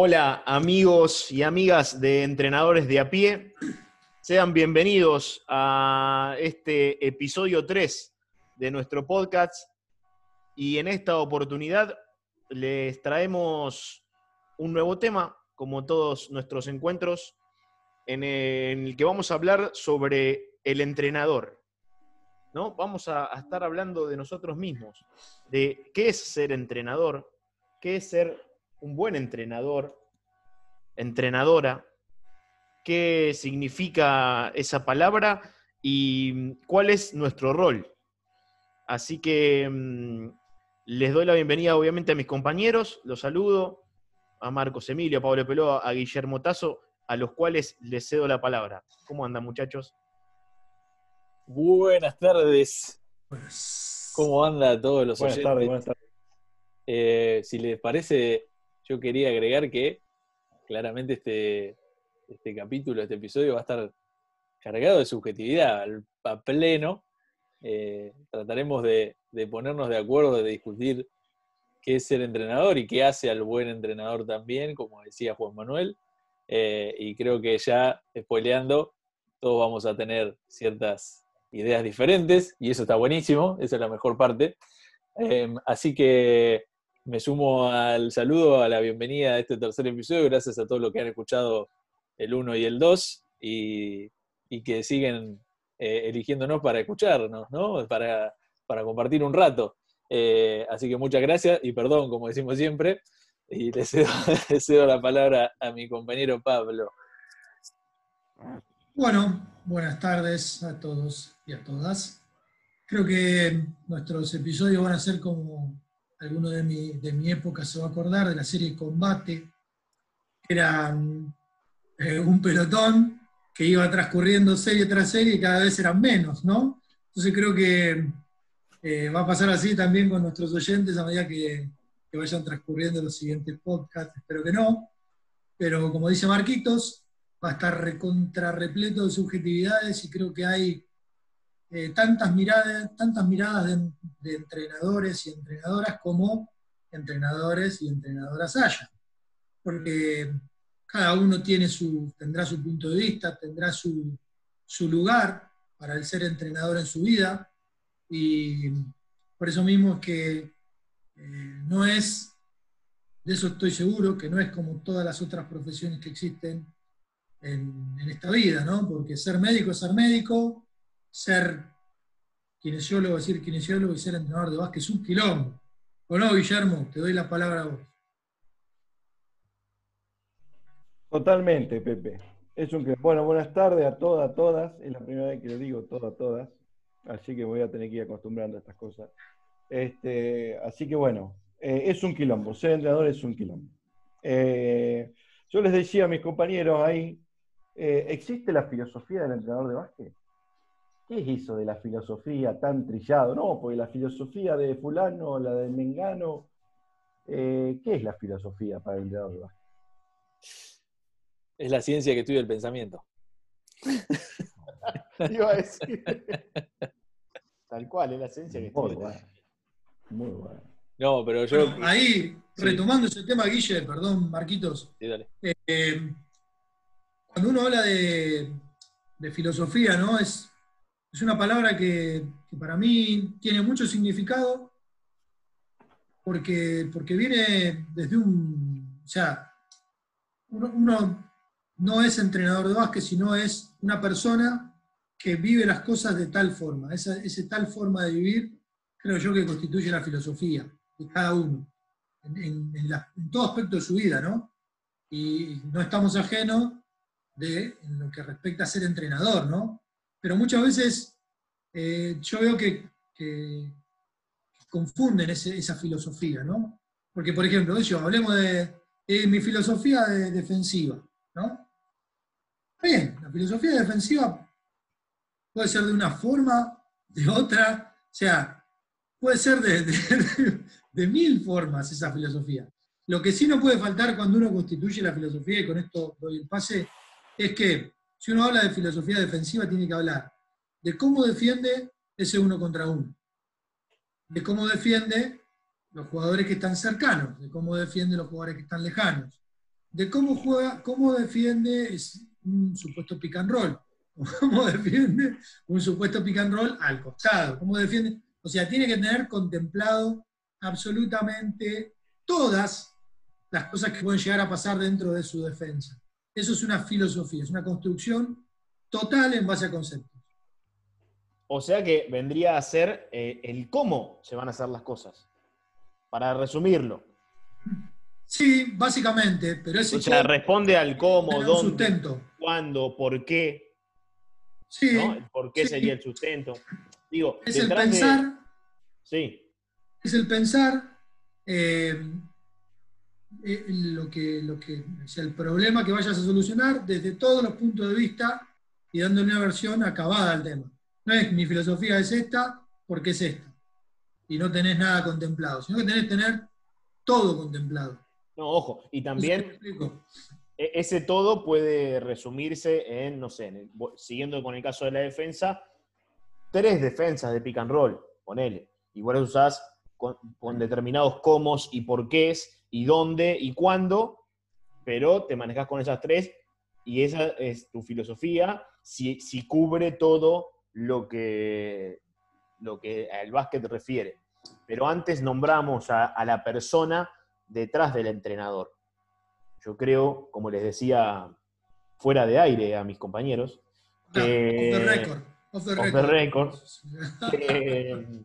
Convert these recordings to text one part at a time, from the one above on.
Hola amigos y amigas de entrenadores de a pie, sean bienvenidos a este episodio 3 de nuestro podcast y en esta oportunidad les traemos un nuevo tema, como todos nuestros encuentros, en el que vamos a hablar sobre el entrenador. ¿no? Vamos a, estar hablando de nosotros mismos, de qué es ser entrenador, qué es ser un buen entrenador, entrenadora, qué significa esa palabra y cuál es nuestro rol. Así que mm, les doy la bienvenida obviamente a mis compañeros, los saludo, a Marcos Emilio, a Pablo Peló, a Guillermo Tazo, a los cuales les cedo la palabra. ¿Cómo andan muchachos? Buenas tardes. ¿Cómo anda todos los buenas oyentes? Tardes, buenas tardes. Eh, si les parece, yo quería agregar que claramente este, este capítulo, este episodio va a estar cargado de subjetividad a pleno. Eh, trataremos de, de ponernos de acuerdo, de discutir qué es ser entrenador y qué hace al buen entrenador también, como decía Juan Manuel. Eh, y creo que ya, spoileando, todos vamos a tener ciertas ideas diferentes y eso está buenísimo, esa es la mejor parte. Eh, así que me sumo al saludo, a la bienvenida a este tercer episodio, gracias a todos los que han escuchado el 1 y el 2 y, que siguen eh, eligiéndonos para escucharnos, ¿no? para, para compartir un rato. Eh, así que muchas gracias y perdón, como decimos siempre, y le cedo, le cedo la palabra a mi compañero Pablo. Bueno, buenas tardes a todos y a todas. Creo que nuestros episodios van a ser como alguno de mi, de mi época se va a acordar de la serie Combate, que era mm, eh, un pelotón que iba transcurriendo serie tras serie y cada vez eran menos, ¿no? Entonces creo que eh, va a pasar así también con nuestros oyentes a medida que, que vayan transcurriendo los siguientes podcasts, espero que no, pero como dice Marquitos, va a estar recontra repleto de subjetividades y creo que hay eh, tantas, miradas, tantas miradas de, entrenadores y entrenadoras como entrenadores y entrenadoras haya. Porque cada uno tiene su, tendrá su punto de vista, tendrá su, su lugar para el ser entrenador en su vida y por eso mismo que eh, no es, de eso estoy seguro, que no es como todas las otras profesiones que existen en, en esta vida, ¿no? Porque ser médico es ser médico, ser kinesiólogo es decir kinesiólogo y ser entrenador de básquet es un quilombo. ¿O no, Guillermo? Te doy la palabra a vos. Totalmente, Pepe. Es un que- Bueno, buenas tardes a todas, a todas. Es la primera vez que lo digo, todas, a todas. Así que voy a tener que ir acostumbrando a estas cosas. Este, así que bueno, eh, es un quilombo. Ser entrenador es un quilombo. Eh, yo les decía a mis compañeros ahí, eh, ¿existe la filosofía del entrenador de básquet? ¿Qué es eso de la filosofía tan trillado? No, porque la filosofía de fulano, la de Mengano, eh, ¿qué es la filosofía para el entrenador de básquet? Es la ciencia que estudia el pensamiento. Iba a decir. Tal cual, es la esencia que Muy tiene. bueno. Muy bueno. No, pero yo... Bueno, ahí, Sí. retomando ese tema, Guille, perdón, Marquitos, Sí, dale. eh, cuando uno habla de, de filosofía, ¿no? Es, es una palabra que, para mí tiene mucho significado porque, porque viene desde un. O sea, uno, no es entrenador de básquet, sino es una persona que vive las cosas de tal forma. Esa, esa tal forma de vivir, creo yo que constituye la filosofía de cada uno, en, en todo aspecto de su vida, ¿no? Y no estamos ajenos de en lo que respecta a ser entrenador, ¿no? Pero muchas veces eh, yo veo que, confunden esa filosofía, ¿no? Porque, por ejemplo, yo, hablemos de, mi filosofía de- defensiva, ¿no? Bien, la filosofía defensiva puede ser de una forma, de otra, o sea, puede ser de mil formas esa filosofía. Lo que sí no puede faltar cuando uno constituye la filosofía, y con esto doy el pase, es que si uno habla de filosofía defensiva, tiene que hablar de cómo defiende ese uno contra uno, de cómo defiende los jugadores que están cercanos, de cómo defiende los jugadores que están lejanos, de cómo juega, cómo defiende un supuesto pick and roll, cómo defiende un supuesto pick and roll al costado, cómo defiende, o sea, tiene que tener contemplado absolutamente todas las cosas que pueden llegar a pasar dentro de su defensa. Eso es una filosofía, es una construcción total en base a conceptos. O sea que vendría a ser eh, el cómo se van a hacer las cosas. Para resumirlo. Sí, básicamente, pero ese O sea, responde al cómo, dónde, sustento. cuándo, por qué. Sí, ¿no? El ¿Por qué sí. sería el sustento? Digo, es el de- pensar, Sí, es el pensar eh, eh, lo que, lo que, o sea, el problema que vayas a solucionar desde todos los puntos de vista y dándole una versión acabada al tema. No es mi filosofía es esta porque es esta. Y no tenés nada contemplado, sino que tenés que tener todo contemplado. no, ojo. Y también e- ese todo puede resumirse en, no sé, en el- vo- siguiendo con el caso de la defensa, tres defensas de pick and roll, ponele. Igual usás con, con determinados cómo y por qué y dónde y cuándo, pero te manejas con esas tres y esa es tu filosofía si, si cubre todo lo que, lo que al básquet refiere. Pero antes nombramos a, a la persona detrás del entrenador. Yo creo, como les decía fuera de aire a mis compañeros, No, que- off the record. Off the off the record. record. que,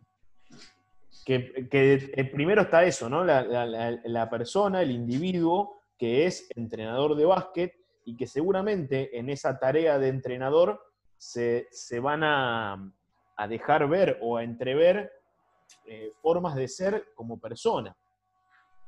que- que, eh, primero está eso, ¿no? La, persona, el individuo que es entrenador de básquet y que seguramente en esa tarea de entrenador se, se van a, a dejar ver o a entrever eh, formas de ser como persona.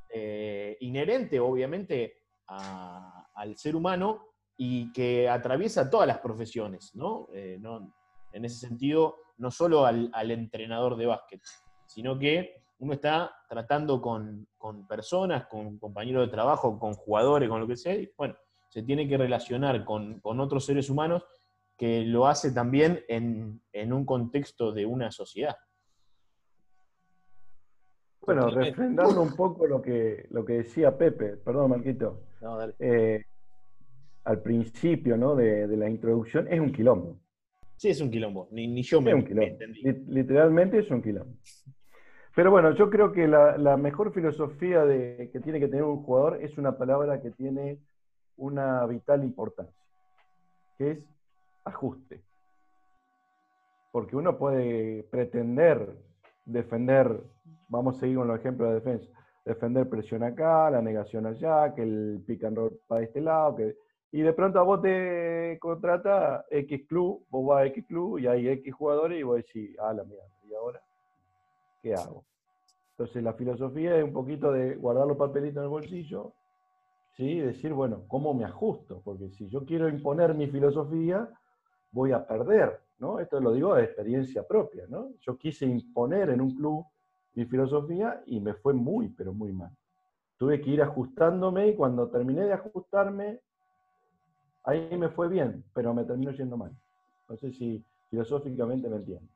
Eh, inherente, obviamente, al ser humano y que atraviesa todas las profesiones, ¿no? No- en ese sentido, no solo al, al entrenador de básquet, sino que uno está tratando con, con personas, con compañeros de trabajo, con jugadores, con lo que sea, y bueno, se tiene que relacionar con, con otros seres humanos que lo hace también en, en un contexto de una sociedad. Bueno, refrendando un poco lo que, lo que decía Pepe, perdón Marquito, No, dale. eh, al principio ¿no? de, de la introducción, es un quilombo. Sí, es un quilombo, ni, ni yo me, Es un me entendí. Lit- Literalmente es un quilombo. Pero bueno, yo creo que la, mejor filosofía que tiene que tener un jugador es una palabra que tiene una vital importancia, que es ajuste. Porque uno puede pretender defender, vamos a seguir con los ejemplos de defensa, defender presión acá, la negación allá, que el pick and roll para este lado, que, y de pronto a vos te contrata X club, vos vas a X club y hay X jugadores y vos decís, ah, la mierda, ¿y ahora qué hago? Entonces la filosofía es un poquito de guardar los papelitos en el bolsillo, ¿sí? decir, bueno, ¿cómo me ajusto? Porque si yo quiero imponer mi filosofía, voy a perder, ¿no? Esto lo digo de experiencia propia, ¿no? Yo quise imponer en un club mi filosofía y me fue muy, pero muy mal. Tuve que ir ajustándome y cuando terminé de ajustarme, ahí me fue bien, pero me terminó yendo mal. No sé si filosóficamente me entiendo.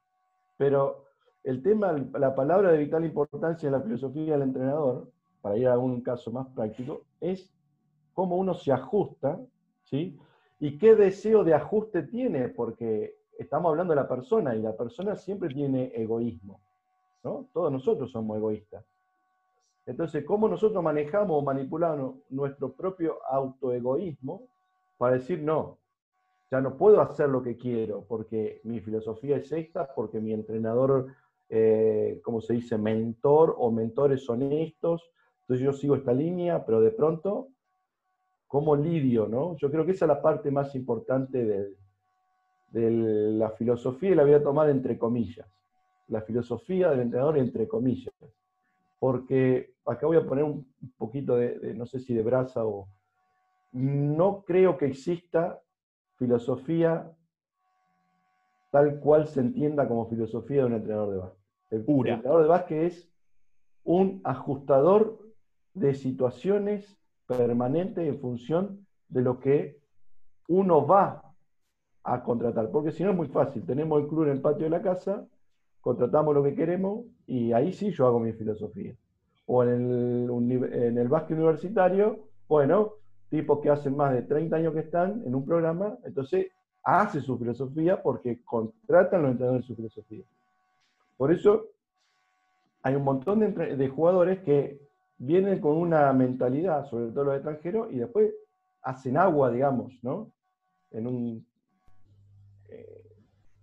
Pero el tema, la palabra de vital importancia en la filosofía del entrenador, para ir a un caso más práctico, es cómo uno se ajusta, ¿sí? Y qué deseo de ajuste tiene, porque estamos hablando de la persona y la persona siempre tiene egoísmo, ¿no? Todos nosotros somos egoístas. Entonces, ¿cómo nosotros manejamos o manipulamos nuestro propio autoegoísmo para decir, no, ya no puedo hacer lo que quiero porque mi filosofía es esta, porque mi entrenador, eh, como se dice, mentor o mentores son estos, entonces yo sigo esta línea, pero de pronto, ¿cómo lidio? No? Yo creo que esa es la parte más importante de la filosofía y la voy a tomar entre comillas. La filosofía del entrenador entre comillas. Porque acá voy a poner un poquito de, de, no sé si de brasa o... No creo que exista filosofía tal cual se entienda como filosofía de un entrenador de básquet. El, Pura. el entrenador de básquet es un ajustador de situaciones permanentes en función de lo que uno va a contratar. Porque si no es muy fácil, tenemos el club en el patio de la casa, contratamos lo que queremos y ahí sí yo hago mi filosofía. O en el, uni- en el básquet universitario, bueno, tipos que hacen más de 30 años que están en un programa, entonces hace su filosofía porque contratan los entrenadores de su filosofía. Por eso hay un montón de, jugadores que vienen con una mentalidad, sobre todo los extranjeros, y después hacen agua, digamos, ¿no? En un eh,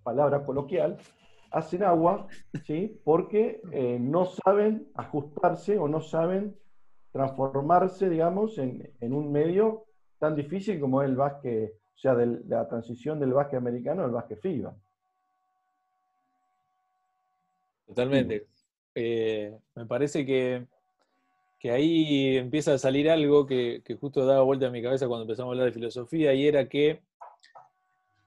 palabra coloquial, hacen agua, ¿sí? Porque eh, no saben ajustarse o no saben transformarse, digamos, en, un medio tan difícil como es el básquet, o sea, de la transición del básquet americano al básquet FIBA. Totalmente. Eh, me parece que, ahí empieza a salir algo que, justo daba vuelta en mi cabeza cuando empezamos a hablar de filosofía, y era que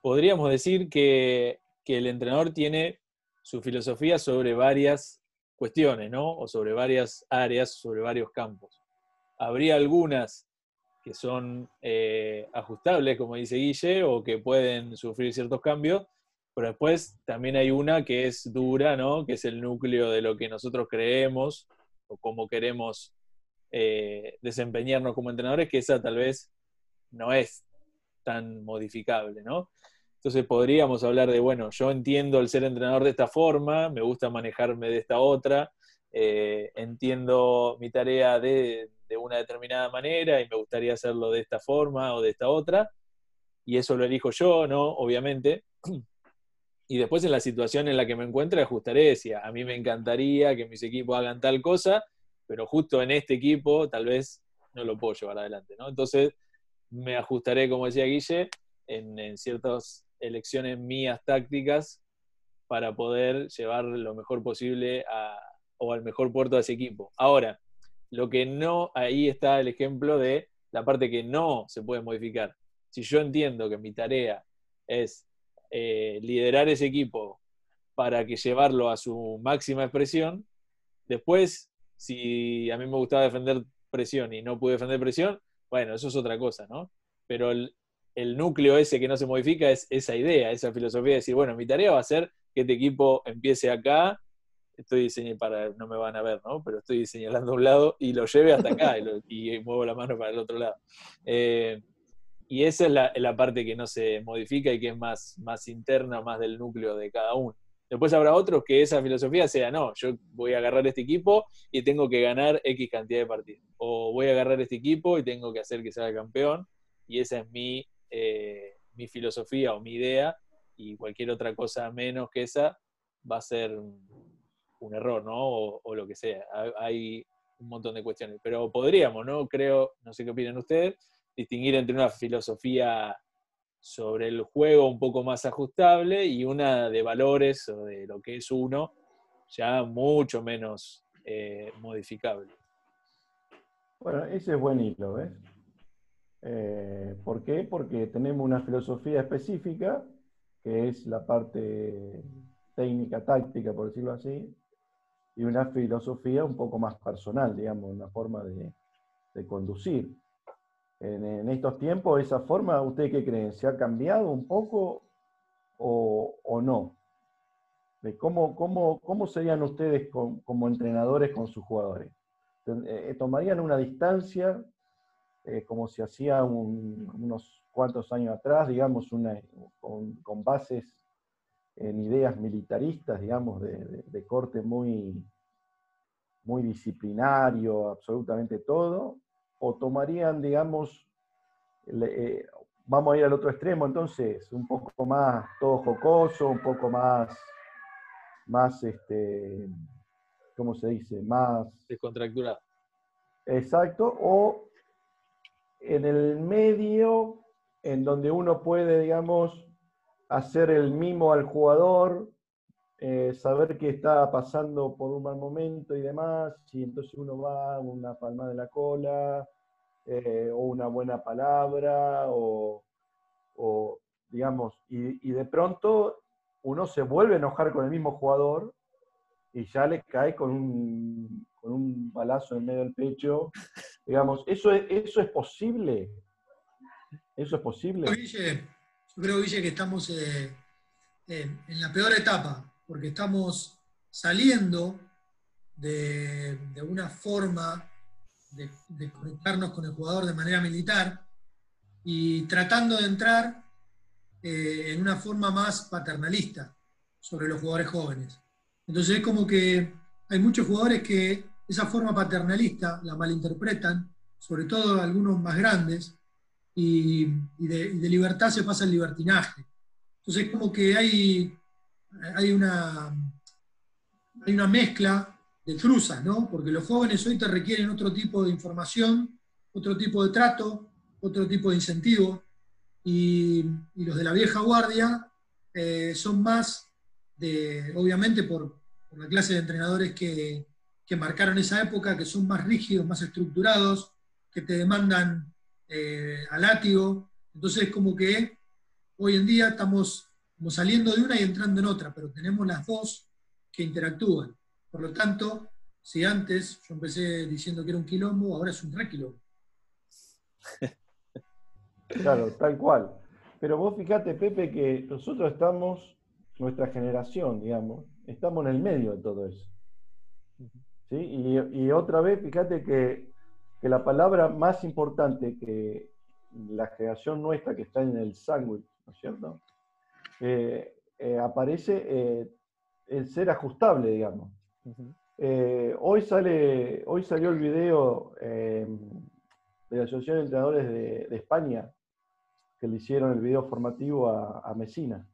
podríamos decir que, que el entrenador tiene su filosofía sobre varias cuestiones, ¿no? O sobre varias áreas, sobre varios campos. Habría algunas que son eh, ajustables, como dice Guille, o que pueden sufrir ciertos cambios, pero después también hay una que es dura, ¿no? Que es el núcleo de lo que nosotros creemos o cómo queremos eh, desempeñarnos como entrenadores, que esa tal vez no es tan modificable, ¿no? Entonces podríamos hablar de, bueno, yo entiendo el ser entrenador de esta forma, me gusta manejarme de esta otra, eh, entiendo mi tarea de, de, una determinada manera y me gustaría hacerlo de esta forma o de esta otra, y eso lo elijo yo, ¿no? Obviamente. Y después en la situación en la que me encuentre ajustaré si a mí me encantaría que mis equipos hagan tal cosa, pero justo en este equipo tal vez no lo puedo llevar adelante, ¿no? Entonces me ajustaré, como decía Guille, en, en ciertas elecciones mías tácticas para poder llevar lo mejor posible o al mejor puerto de ese equipo. Ahora, lo que no, ahí está el ejemplo de la parte que no se puede modificar. Si yo entiendo que mi tarea es eh, liderar ese equipo para que llevarlo a su máxima expresión, después, si a mí me gustaba defender presión y no pude defender presión, bueno, eso es otra cosa, ¿no? Pero el, el núcleo ese que no se modifica es esa idea, esa filosofía de decir, bueno, mi tarea va a ser que este equipo empiece acá, estoy diseñando para, no me van a ver, ¿no? Pero estoy señalando un lado y lo lleve hasta acá y, muevo la mano para el otro lado. Eh, y esa es la, parte que no se modifica y que es más, más interna, más del núcleo de cada uno. Después habrá otros que esa filosofía sea, no, yo voy a agarrar este equipo y tengo que ganar X cantidad de partidos. O voy a agarrar este equipo y tengo que hacer que sea campeón. Y esa es mi eh, mi filosofía o mi idea y cualquier otra cosa menos que esa va a ser un, error, ¿no? O, lo que sea. Hay un montón de cuestiones. Pero podríamos, ¿no? Creo, no sé qué opinan ustedes, distinguir entre una filosofía sobre el juego un poco más ajustable y una de valores o de lo que es uno ya mucho menos eh, modificable. Bueno, ese es buen hilo, ¿ves? Eh, ¿Por qué? Porque tenemos una filosofía específica, que es la parte técnica, táctica, por decirlo así, y una filosofía un poco más personal, digamos, una forma de, conducir. En, estos tiempos, esa forma, ¿ustedes qué creen? ¿Se ha cambiado un poco o, no? De cómo, cómo, ¿Cómo serían ustedes como entrenadores con sus jugadores? Eh, ¿Tomarían una distancia eh, como se hacía unos cuantos años atrás, digamos, con, bases en ideas militaristas, digamos, de, corte muy, muy disciplinario, absolutamente todo, o tomarían, digamos, eh, vamos a ir al otro extremo, entonces, un poco más todo jocoso, un poco más, más, este, ¿cómo se dice? Más... Descontracturado. Exacto, o en el medio, en donde uno puede, digamos, hacer el mimo al jugador, eh, saber que está pasando por un mal momento y demás, y entonces uno va una palma de la cola, eh, o una buena palabra, o, digamos, y, de pronto uno se vuelve a enojar con el mismo jugador y ya le cae con un, con un balazo en medio del pecho. Digamos, ¿eso es, eso es posible? ¿Eso es posible? yo creo, Guille, que estamos eh, en la peor etapa, porque estamos saliendo de, una forma de, conectarnos con el jugador de manera militar, y tratando de entrar eh, en una forma más paternalista sobre los jugadores jóvenes. Entonces es como que hay muchos jugadores que esa forma paternalista la malinterpretan, sobre todo algunos más grandes, y, de, libertad se pasa al libertinaje. Entonces es como que hay, hay, una, hay una mezcla de cruzas, ¿no? Porque los jóvenes hoy te requieren otro tipo de información, otro tipo de trato, otro tipo de incentivo, y, los de la vieja guardia eh, son más de, obviamente por, la clase de entrenadores que, marcaron esa época, que son más rígidos, más estructurados, que te demandan eh, a látigo. Entonces, como que hoy en día estamos como saliendo de una y entrando en otra, pero tenemos las dos que interactúan. Por lo tanto, si antes yo empecé diciendo que era un quilombo, ahora es un re quilombo. Claro, tal cual. Pero vos fíjate, Pepe, que nosotros estamos, nuestra generación, digamos, estamos en el medio de todo eso. ¿Sí? Y, otra vez, fíjate que, la palabra más importante que la generación nuestra que está en el sándwich, ¿no es cierto? Eh, eh, aparece eh, el ser ajustable, digamos. hoy, sale, hoy salió el video de la Asociación de Entrenadores de España, que le hicieron el video formativo a, a Mesina.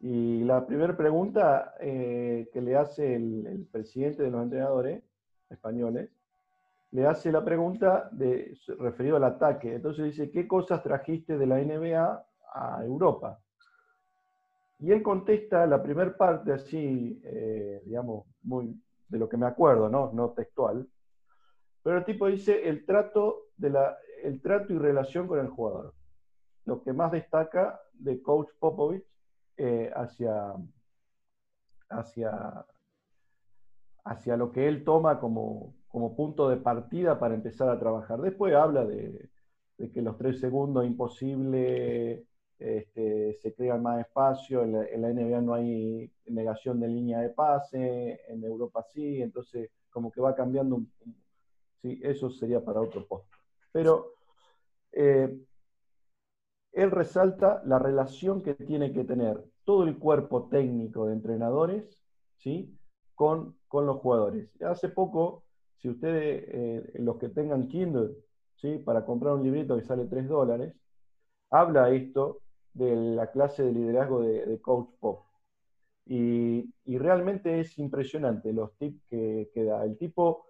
Y la primera pregunta eh, que le hace el, presidente de los entrenadores españoles, le hace la pregunta de, referido al ataque. Entonces dice, ¿qué cosas trajiste de la NBA a Europa? Y él contesta la primera parte así, eh, digamos, muy de lo que me acuerdo, ¿no? no textual. Pero el tipo dice el trato, de la, el trato y relación con el jugador lo que más destaca de Coach Popovich eh, hacia, hacia, hacia lo que él toma como, punto de partida para empezar a trabajar. Después habla de, que los tres segundos imposible, este, se crea más espacio, en la, NBA no hay negación de línea de pase, en Europa sí, entonces como que va cambiando sí, eso sería para otro post. Pero eh, él resalta la relación que tiene que tener todo el cuerpo técnico de entrenadores ¿sí? con, con los jugadores. Hace poco, si ustedes, eh, los que tengan Kindle, ¿sí? para comprar un librito que sale 3 dólares, habla esto de la clase de liderazgo de, Coach Pop. Y, realmente es impresionante los tips que, da. El tipo,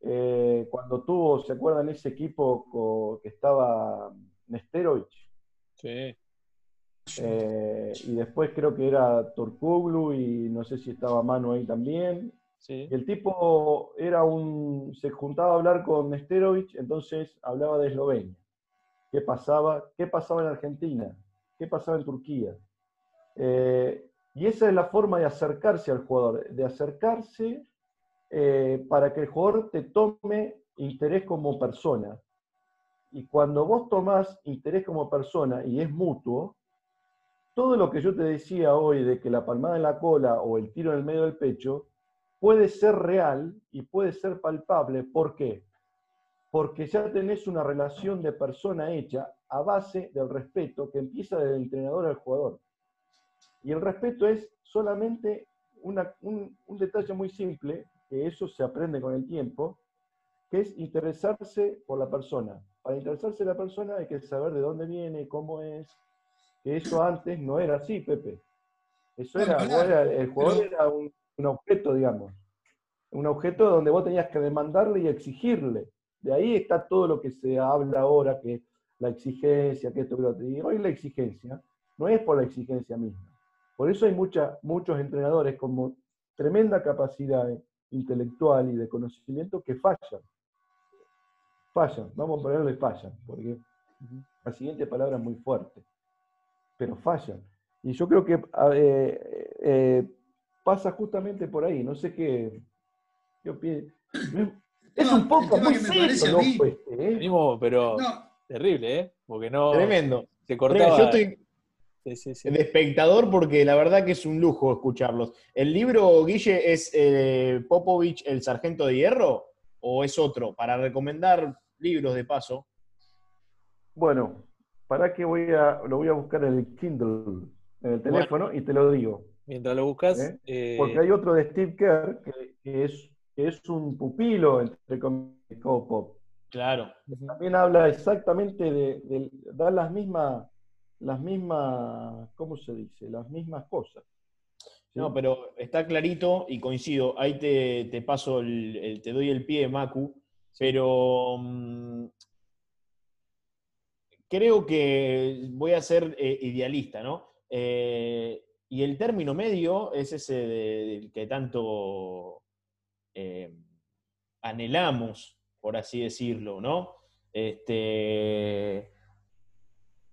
eh, cuando tuvo, ¿se acuerdan ese equipo que estaba Nesterovich? Sí. Eh, y después creo que era Torkuglu y no sé si estaba Manu ahí también. Sí. el tipo era un. se juntaba a hablar con Nesterovic, entonces hablaba de Eslovenia. ¿Qué pasaba? ¿Qué pasaba en Argentina? ¿Qué pasaba en Turquía? Eh, y esa es la forma de acercarse al jugador, de acercarse eh, para que el jugador te tome interés como persona. Y cuando vos tomás interés como persona y es mutuo, todo lo que yo te decía hoy de que la palmada en la cola o el tiro en el medio del pecho puede ser real y puede ser palpable. ¿Por qué? Porque ya tenés una relación de persona hecha a base del respeto que empieza del entrenador al jugador. Y el respeto es solamente un, un detalle muy simple, que eso se aprende con el tiempo, que es interesarse por la persona para interesarse en la persona hay que saber de dónde viene, cómo es. Que eso antes no era así, Pepe. Eso era, el jugador era un, objeto, digamos. Un objeto donde vos tenías que demandarle y exigirle. De ahí está todo lo que se habla ahora, que la exigencia, que esto, que lo otro. hoy la exigencia no es por la exigencia misma. Por eso hay mucha, muchos entrenadores con tremenda capacidad intelectual y de conocimiento que fallan fallan, vamos a ponerle fallan, porque la siguiente palabra es muy fuerte, pero fallan. Y yo creo que eh, eh, pasa justamente por ahí, no sé qué, yo pienso. Es un poco serio, pues, ¿eh? Terrible, ¿eh? Porque no. Tremendo. Se cortaba. Yo estoy de espectador porque la verdad que es un lujo escucharlos. ¿El libro, Guille, es Popovich, el sargento de hierro? ¿O es otro? Para recomendar libros de paso. Bueno, para que voy a, lo voy a buscar en el Kindle, en el teléfono, y te lo digo. Mientras lo buscas. ¿eh? eh, Porque hay otro de Steve Kerr que, que es, que es un pupilo, entre comillas, Pop. Claro. También habla exactamente de, de- da las mismas, las mismas, ¿cómo se dice? Las mismas cosas. ¿sí? No, pero está clarito y coincido. Ahí te, te paso el, el- te doy el pie, Macu. Pero mm, creo que voy a ser eh, idealista, ¿no? Eh, y el término medio es ese de- del que tanto eh, anhelamos, por así decirlo, ¿no? Este,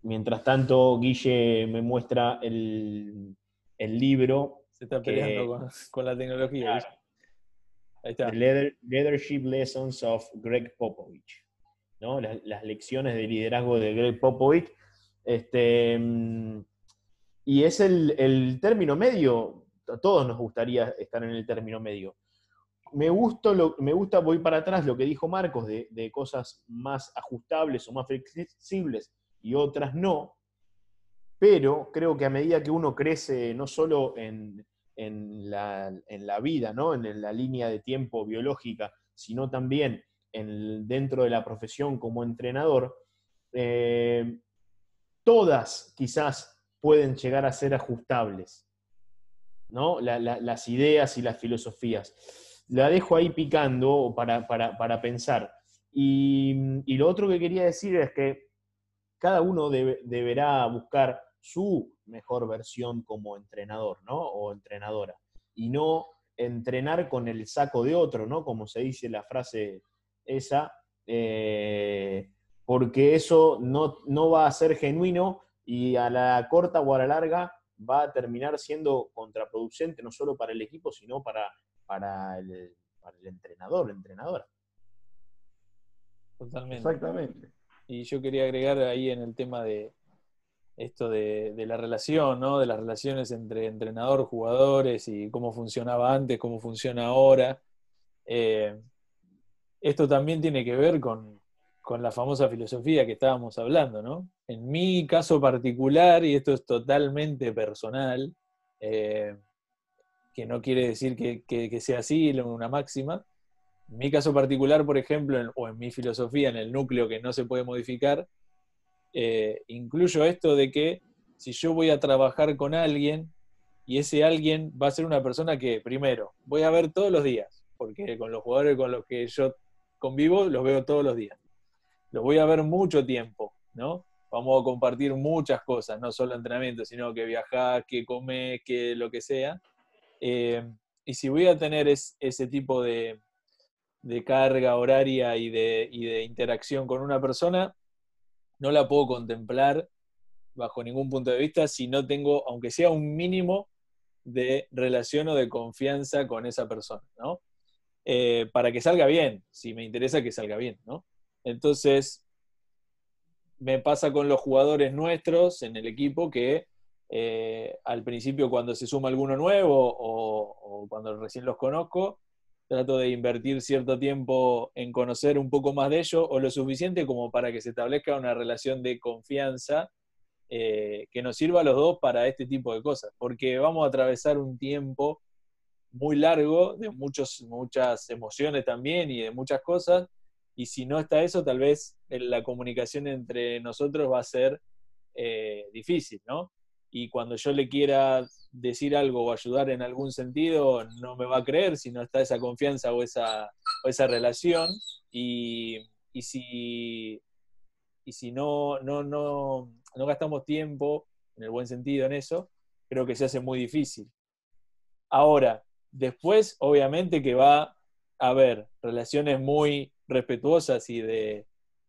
mientras tanto, Guille me muestra el, el libro se está que- peleando con, con la tecnología. Ahí está. The Leader- Leadership Lessons of Greg Popovich, ¿no? Las, las lecciones de liderazgo de Greg Popovich. Este, y es el, el término medio, a todos nos gustaría estar en el término medio. Me, me gusta, voy para atrás, lo que dijo Marcos, de, de cosas más ajustables o más flexibles y otras no, pero creo que a medida que uno crece, no solo en, en la, en la vida, ¿no? en la línea de tiempo biológica, sino también en- dentro de la profesión como entrenador, eh, todas quizás pueden llegar a ser ajustables, ¿no? La- la- las ideas y las filosofías. La dejo ahí picando para, para- para pensar. Y, y lo otro que quería decir es que cada uno debe- deberá buscar su mejor versión como entrenador, ¿no? O entrenadora. Y no entrenar con el saco de otro, ¿no? Como se dice la frase esa, eh, porque eso no, no va a ser genuino y a la corta o a la larga va a terminar siendo contraproducente no solo para el equipo, sino para, para, el, para el entrenador, entrenadora. Totalmente. Exactamente. Y yo quería agregar ahí en el tema de esto de, de la relación, ¿no? De las relaciones entre entrenador, jugadores y cómo funcionaba antes, cómo funciona ahora. Eh, esto también tiene que ver con, con la famosa filosofía que estábamos hablando, ¿no? En mi caso particular, y esto es totalmente personal, eh, que no quiere decir que, que- sea así, una máxima, en mi caso particular, por ejemplo, o en mi filosofía, en el núcleo que no se puede modificar, eh, incluyo esto de que si yo voy a trabajar con alguien y ese alguien va a ser una persona que, primero, voy a ver todos los días, porque con los jugadores con los que yo convivo los veo todos los días. Los voy a ver mucho tiempo, ¿no? Vamos a compartir muchas cosas, no solo entrenamiento, sino que viajar, que comer, que lo que sea. Eh, y si voy a tener es- ese tipo de, carga horaria y de, y de interacción con una persona, no la puedo contemplar bajo ningún punto de vista si no tengo, aunque sea un mínimo de relación o de confianza con esa persona, ¿no? Eh, para que salga bien, si me interesa que salga bien, ¿no? Entonces, me pasa con los jugadores nuestros en el equipo que eh, al principio cuando se suma alguno nuevo o, cuando recién los conozco, trato de invertir cierto tiempo en conocer un poco más de ellos o lo suficiente como para que se establezca una relación de confianza eh, que nos sirva a los dos para este tipo de cosas, porque vamos a atravesar un tiempo muy largo de muchos, muchas emociones también y de muchas cosas, y si no está eso, tal vez la comunicación entre nosotros va a ser eh, difícil, ¿no? Y cuando yo le quiera decir algo o ayudar en algún sentido, no me va a creer si no está esa confianza o esa, o esa relación. Y, y si, y si no, no, no, no gastamos tiempo, en el buen sentido, en eso, creo que se hace muy difícil. Ahora, después, obviamente que va a haber relaciones muy respetuosas y de,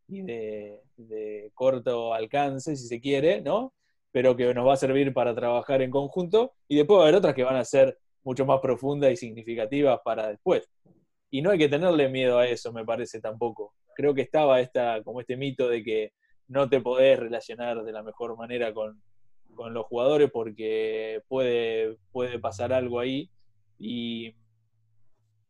y de, de corto alcance, si se quiere, ¿no? Pero que nos va a servir para trabajar en conjunto, y después va a haber otras que van a ser mucho más profundas y significativas para después. Y no hay que tenerle miedo a eso, me parece tampoco. Creo que estaba esta, como este mito de que no te podés relacionar de la mejor manera con, con los jugadores porque puede, puede pasar algo ahí. Y,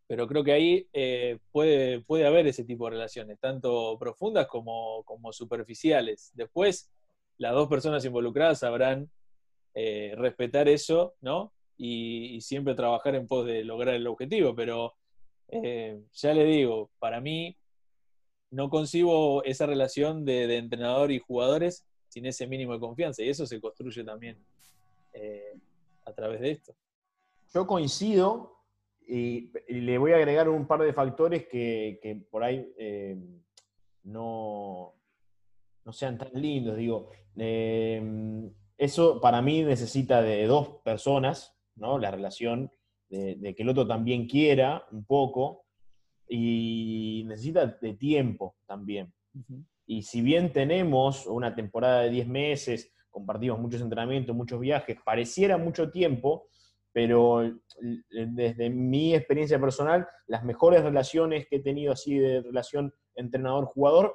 pero creo que ahí eh, puede, puede haber ese tipo de relaciones, tanto profundas como, como superficiales. Después, las dos personas involucradas sabrán eh, respetar eso, ¿no? Y, siempre trabajar en pos de lograr el objetivo, pero eh, ya le digo, para mí no concibo esa relación de, entrenador y jugadores sin ese mínimo de confianza, y eso se construye también a través de esto. Yo coincido, y, le voy a agregar un par de factores que, por ahí eh, no, no, sean tan lindos. Digo, eh, eso para mí necesita de dos personas, ¿no? La relación de, que el otro también quiera un poco y necesita de tiempo también. Y si bien tenemos una temporada de 10 meses, compartimos muchos entrenamientos, muchos viajes, pareciera mucho tiempo, pero desde mi experiencia personal, las mejores relaciones que he tenido así de relación entrenador-jugador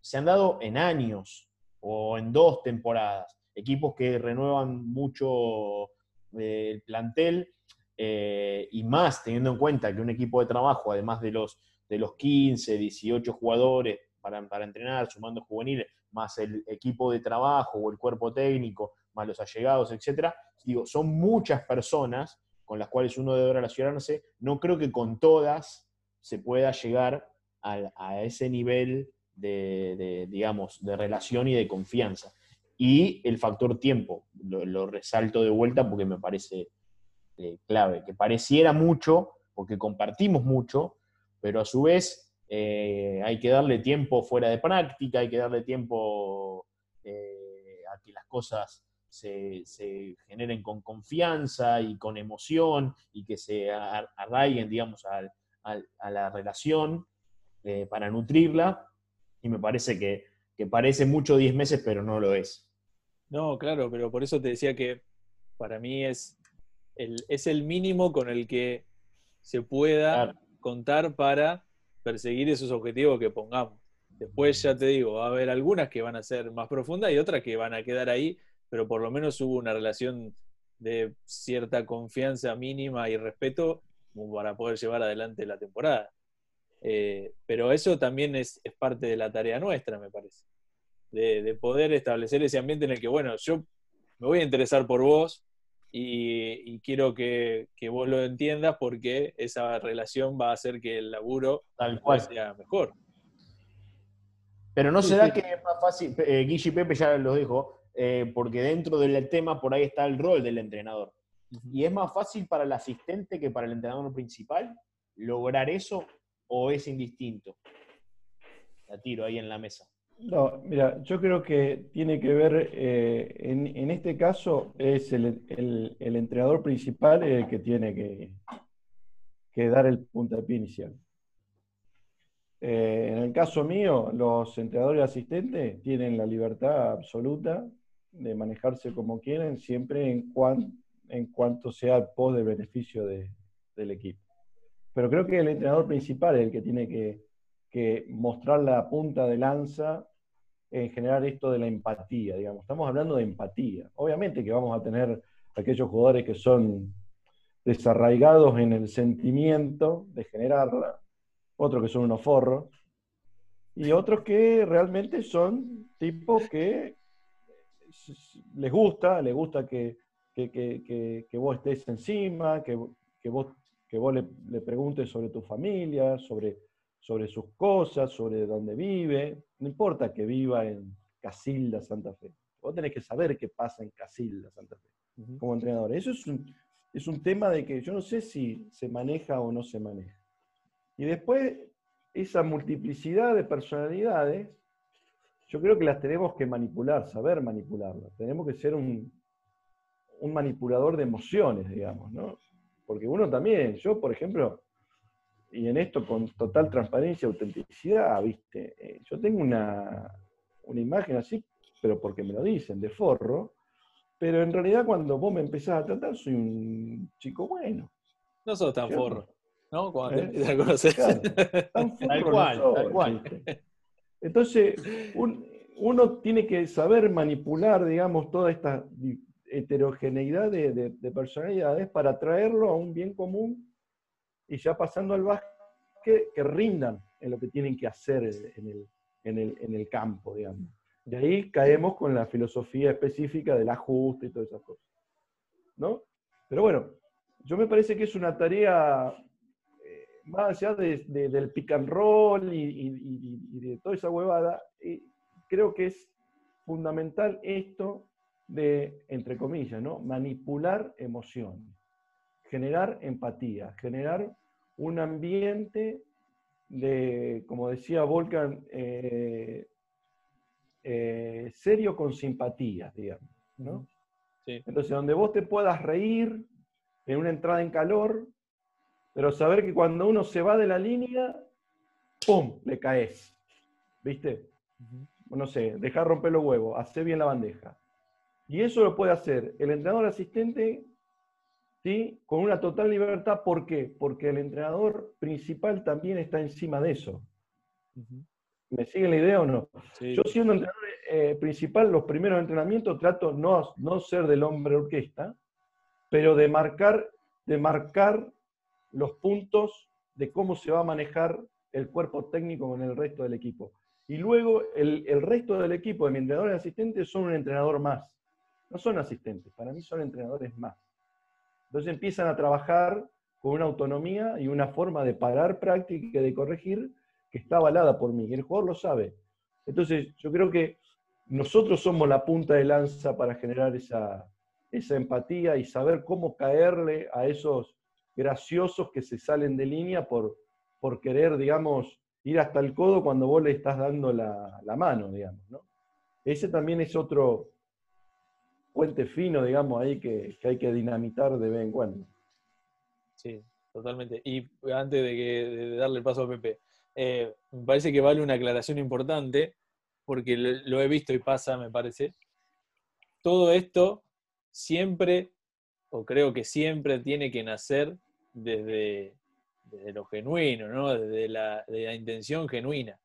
se han dado en años o en dos temporadas. Equipos que renuevan mucho eh, el plantel eh, y más teniendo en cuenta que un equipo de trabajo, además de los, de los 15, 18 jugadores para, para entrenar, sumando juveniles, más el equipo de trabajo o el cuerpo técnico, más los allegados, etcétera, digo, son muchas personas con las cuales uno debe relacionarse. No creo que con todas se pueda llegar a, ese nivel de, digamos, de relación y de confianza. Y el factor tiempo, lo, resalto de vuelta porque me parece eh, clave, que pareciera mucho, porque compartimos mucho, pero a su vez eh, hay que darle tiempo fuera de práctica, hay que darle tiempo eh, a que las cosas se, generen con confianza y con emoción y que se arraiguen, digamos, a, la relación para nutrirla. Y me parece que, parece mucho 10 meses, pero no lo es. No, claro, pero por eso te decía que para mí es el, es el mínimo con el que se pueda contar para perseguir esos objetivos que pongamos. Después ya te digo, va a haber algunas que van a ser más profundas y otras que van a quedar ahí pero por lo menos hubo una relación de cierta confianza mínima y respeto para poder llevar adelante la temporada. Eh, pero eso también es, parte de la tarea nuestra, me parece, de, poder establecer ese ambiente en el que, bueno, yo me voy a interesar por vos y, quiero que, vos lo entiendas porque esa relación va a hacer que el laburo Tal cual. sea mejor. Pero no será que es más fácil, eh, Guille y Pepe ya lo dijo, eh, porque dentro del tema por ahí está el rol del entrenador. ¿Y es más fácil para el asistente que para el entrenador principal lograr eso o es indistinto? La tiro ahí en la mesa. No, mira, yo creo que tiene que ver, eh, en, este caso es el, entrenador principal el que tiene que, dar el puntapié inicial. Eh, en el caso mío, los entrenadores asistentes tienen la libertad absoluta de manejarse como quieren, siempre en, en cuanto sea el post de beneficio del equipo. Pero creo que el entrenador principal es el que tiene que, mostrar la punta de lanza en generar esto de la empatía, digamos. Estamos hablando de empatía. Obviamente que vamos a tener aquellos jugadores que son desarraigados en el sentimiento de generarla, otros que son unos forros, y otros que realmente son tipos que les gusta, les gusta que, vos estés encima, que, vos, que vos le, preguntes sobre tu familia, sobre, sobre sus cosas, sobre dónde vive. No importa que viva en Casilda, Santa Fe. Vos tenés que saber qué pasa en Casilda, Santa Fe, como entrenador. Eso es un, es un tema de que yo no sé si se maneja o no se maneja. Y después, esa multiplicidad de personalidades yo creo que las tenemos que manipular, saber manipularlas. Tenemos que ser un, manipulador de emociones, digamos, ¿no? Porque uno también, yo por ejemplo, y en esto con total transparencia y autenticidad, ¿viste? Eh, yo tengo una, imagen así, pero porque me lo dicen, de forro, pero en realidad cuando vos me empezás a tratar soy un chico bueno. No sos tan forro, ¿no? Cuando te ¿Eh? a conocer. tal cual, tal cual. Entonces, uno tiene que saber manipular, digamos, toda esta heterogeneidad de, personalidades para traerlo a un bien común y ya pasando al básquet, que rindan en lo que tienen que hacer en el, campo, digamos. De ahí caemos con la filosofía específica del ajuste y todas esas cosas. ¿No? Pero bueno, yo me parece que es una tarea eh, más allá de- de- del pick and roll y, y- de toda esa huevada, y creo que es fundamental esto de, entre comillas, ¿no? manipular emociones, generar empatía, generar un ambiente de, como decía Volcan, eh, eh, serio con simpatía, digamos. ¿no? Sí. Entonces, donde vos te puedas reír en una entrada en calor, pero saber que cuando uno se va de la línea, ¡pum! le caes. ¿Viste? No sé, dejar romper los huevos, hacer bien la bandeja. Y eso lo puede hacer el entrenador asistente ¿sí? con una total libertad. ¿Por qué? Porque el entrenador principal también está encima de eso. ¿Me sigue la idea o no? Sí. Yo siendo entrenador eh, principal, los primeros entrenamientos trato no, no ser del hombre orquesta, pero de marcar, de marcar los puntos de cómo se va a manejar el cuerpo técnico con el resto del equipo. Y luego el, el resto del equipo de mi entrenador y asistentes son un entrenador más. No son asistentes, para mí son entrenadores más. Entonces empiezan a trabajar con una autonomía y una forma de parar práctica y de corregir que está avalada por mí. Y el jugador lo sabe. Entonces yo creo que nosotros somos la punta de lanza para generar esa, esa empatía y saber cómo caerle a esos graciosos que se salen de línea por, por querer, digamos, ir hasta el codo cuando vos le estás dando la, la mano, digamos. ¿no? Ese también es otro puente fino, digamos, ahí que, hay que dinamitar de vez en cuando. Sí, totalmente. Y antes de, que, de darle el paso a Pepe, eh, me parece que vale una aclaración importante, porque lo, lo he visto y pasa, me parece. Todo esto siempre, o creo que siempre, tiene que nacer desde, desde lo genuino, ¿no? Desde la, de la intención genuina.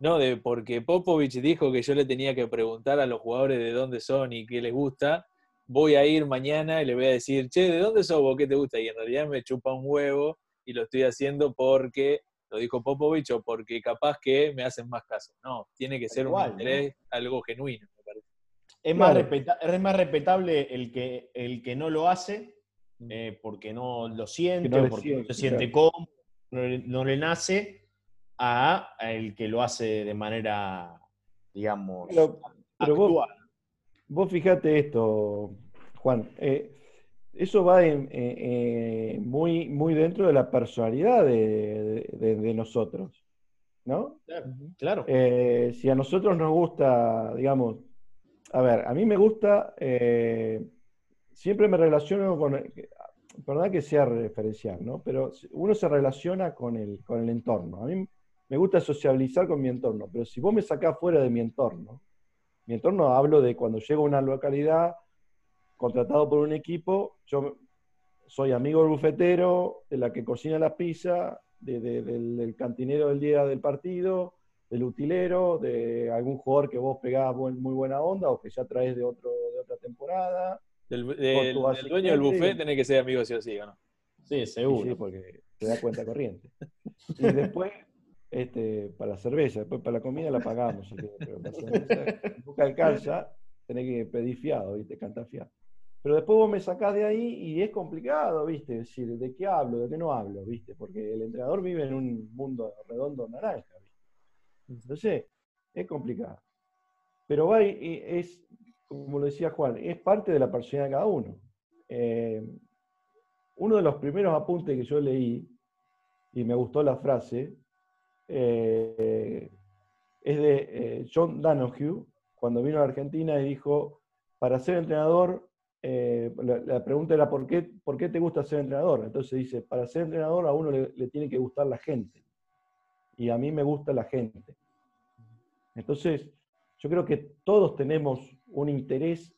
No de porque Popovich dijo que yo le tenía que preguntar a los jugadores de dónde son y qué les gusta, voy a ir mañana y le voy a decir, che, ¿de dónde sos vos? ¿Qué te gusta? Y en realidad me chupa un huevo y lo estoy haciendo porque lo dijo Popovich o porque capaz que me hacen más caso. No, tiene que ser un Igual, ¿no? interés, algo genuino, me parece. Es más, respeta- es más respetable el que, el que no lo hace eh, porque no lo siente no o porque siente, no se siente cómodo, no le, no le nace, a, el que lo hace de manera, digamos, Pero, pero vos, actual. vos fijate esto, Juan. eh, eso va en- eh, eh, muy, muy dentro de la personalidad de, de- de nosotros, ¿no? Claro. Eh, si a nosotros nos gusta, digamos, a ver, a mí me gusta, eh, siempre me relaciono con, verdad que sea referencial, ¿no? Pero uno se relaciona con el, con el entorno. A mí me gusta sociabilizar con mi entorno, pero si vos me sacás fuera de mi entorno, mi entorno hablo de cuando llego a una localidad contratado por un equipo, yo soy amigo del bufetero, de la que cocina la pizza, de- de- del, del cantinero del día del partido, del utilero, de algún jugador que vos pegás buen- muy buena onda o que ya traes de, otro, de otra temporada. Del, dueño del buffet tenés que ser amigo sí o sí, ¿o no? Sí, seguro. Sí, porque te da cuenta corriente. Y después, este, para la cerveza, después para la comida la pagamos. si querés, pero para la cerveza, nunca alcanza, tenés que pedir fiado, ¿viste? Cantar fiado. Pero después vos me sacás de ahí y es complicado, ¿viste? Es decir, ¿de qué hablo? ¿De qué no hablo? ¿Viste? Porque el entrenador vive en un mundo redondo naranja, ¿viste? Entonces, es complicado. Pero va es, como lo decía Juan, es parte de la personalidad de cada uno. Eh, uno de los primeros apuntes que yo leí, y me gustó la frase, eh, es de eh, John Donoghue, cuando vino a Argentina y dijo, para ser entrenador, eh, la, pregunta era, ¿por qué, ¿por qué te gusta ser entrenador? Entonces dice, para ser entrenador a uno le, tiene que gustar la gente. Y a mí me gusta la gente. Entonces, yo creo que todos tenemos un interés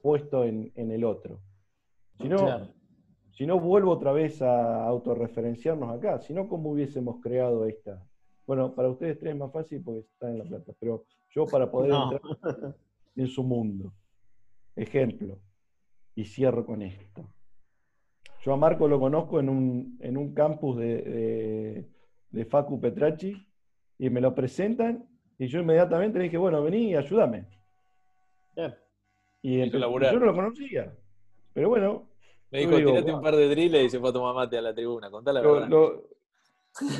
puesto en, el otro. Si no. Si no, vuelvo otra vez a autorreferenciarnos acá. Si no, ¿cómo hubiésemos creado esta? Bueno, para ustedes tres es más fácil porque están en La Plata, pero yo para poder No. entrar en su mundo. Ejemplo, y cierro con esto. Yo a Marco lo conozco en un, en un campus de, de, de Facu Petracci y me lo presentan y yo inmediatamente le dije, bueno, vení y ayúdame. Bien. Y laburar. yo no lo conocía. Pero bueno, Me dijo, digo, tirate un par de drills y se fue a tomar mate a la tribuna. Contá la lo, verdad. lo-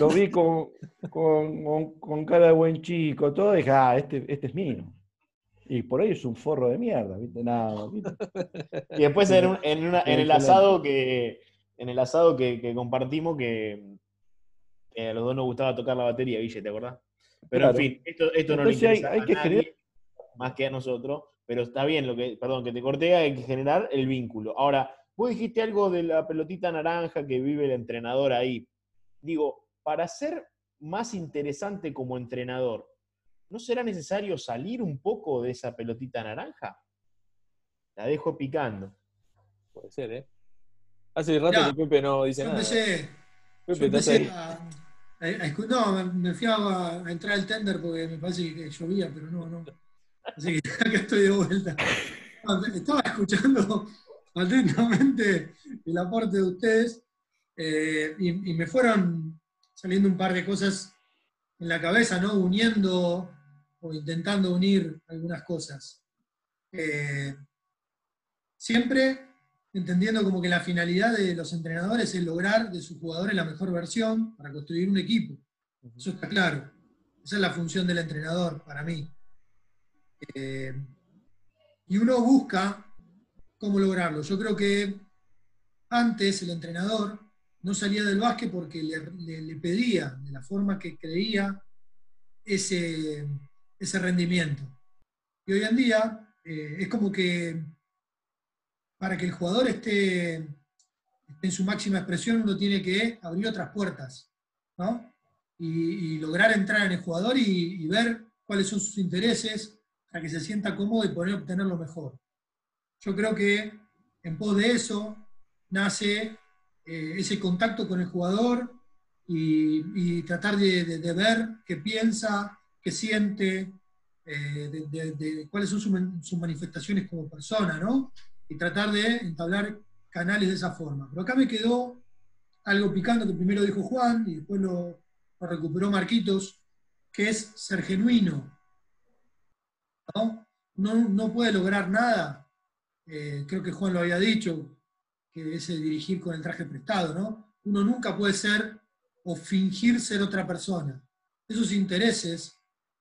lo vi con, con, con- con cara de buen chico, todo, y dije, ah, este, este es mío. Y por ahí es un forro de mierda, ¿viste? Nada, ¿viste? Y después en, un- en una- en el asado que en el asado que, que compartimos que, a los dos nos gustaba tocar la batería, Guille, ¿te acordás? Pero Claro. en fin, esto, esto no le hay- interesa hay a que nadie, generar- más que a nosotros, pero está bien lo que, perdón, que te corté, hay que generar el vínculo. Ahora, vos dijiste algo de la pelotita naranja que vive el entrenador ahí. Digo, para ser más interesante como entrenador, ¿no será necesario salir un poco de esa pelotita naranja? La dejo picando. Puede ser, ¿eh? Hace rato Ya. que Pepe no dice Yo nada. empecé, Pepe, yo estás empecé ahí. a, a- a escu- no, me- fui a, a entrar al tender porque me parece que llovía, pero no, no. Así que acá estoy de vuelta. No, Estaba escuchando atentamente el aporte de ustedes eh, y, y me fueron saliendo un par de cosas en la cabeza, ¿no? Uniendo o intentando unir algunas cosas. Eh, siempre entendiendo como que la finalidad de los entrenadores es lograr de sus jugadores la mejor versión para construir un equipo. Eso está claro. Esa es la función del entrenador para mí. Eh, y uno busca cómo lograrlo. Yo creo que antes el entrenador no salía del básquet porque le, pedía de la forma que creía ese, ese rendimiento. Y hoy en día eh, es como que para que el jugador esté, en su máxima expresión, uno tiene que abrir otras puertas, ¿no? Y, y lograr entrar en el jugador y, y ver cuáles son sus intereses para que se sienta cómodo y poder obtener lo mejor. Yo creo que en pos de eso nace eh, ese contacto con el jugador y, tratar de, ver qué piensa, qué siente, eh, cuáles son sus man- sus manifestaciones como persona, ¿no? y tratar de entablar canales de esa forma. Pero acá me quedó algo picando que primero dijo Juan y después lo, lo recuperó Marquitos, que es ser genuino. ¿no? No, no puede lograr nada, eh, creo que Juan lo había dicho, que es el dirigir con el traje prestado, ¿no? Uno nunca puede ser o fingir ser otra persona. Esos intereses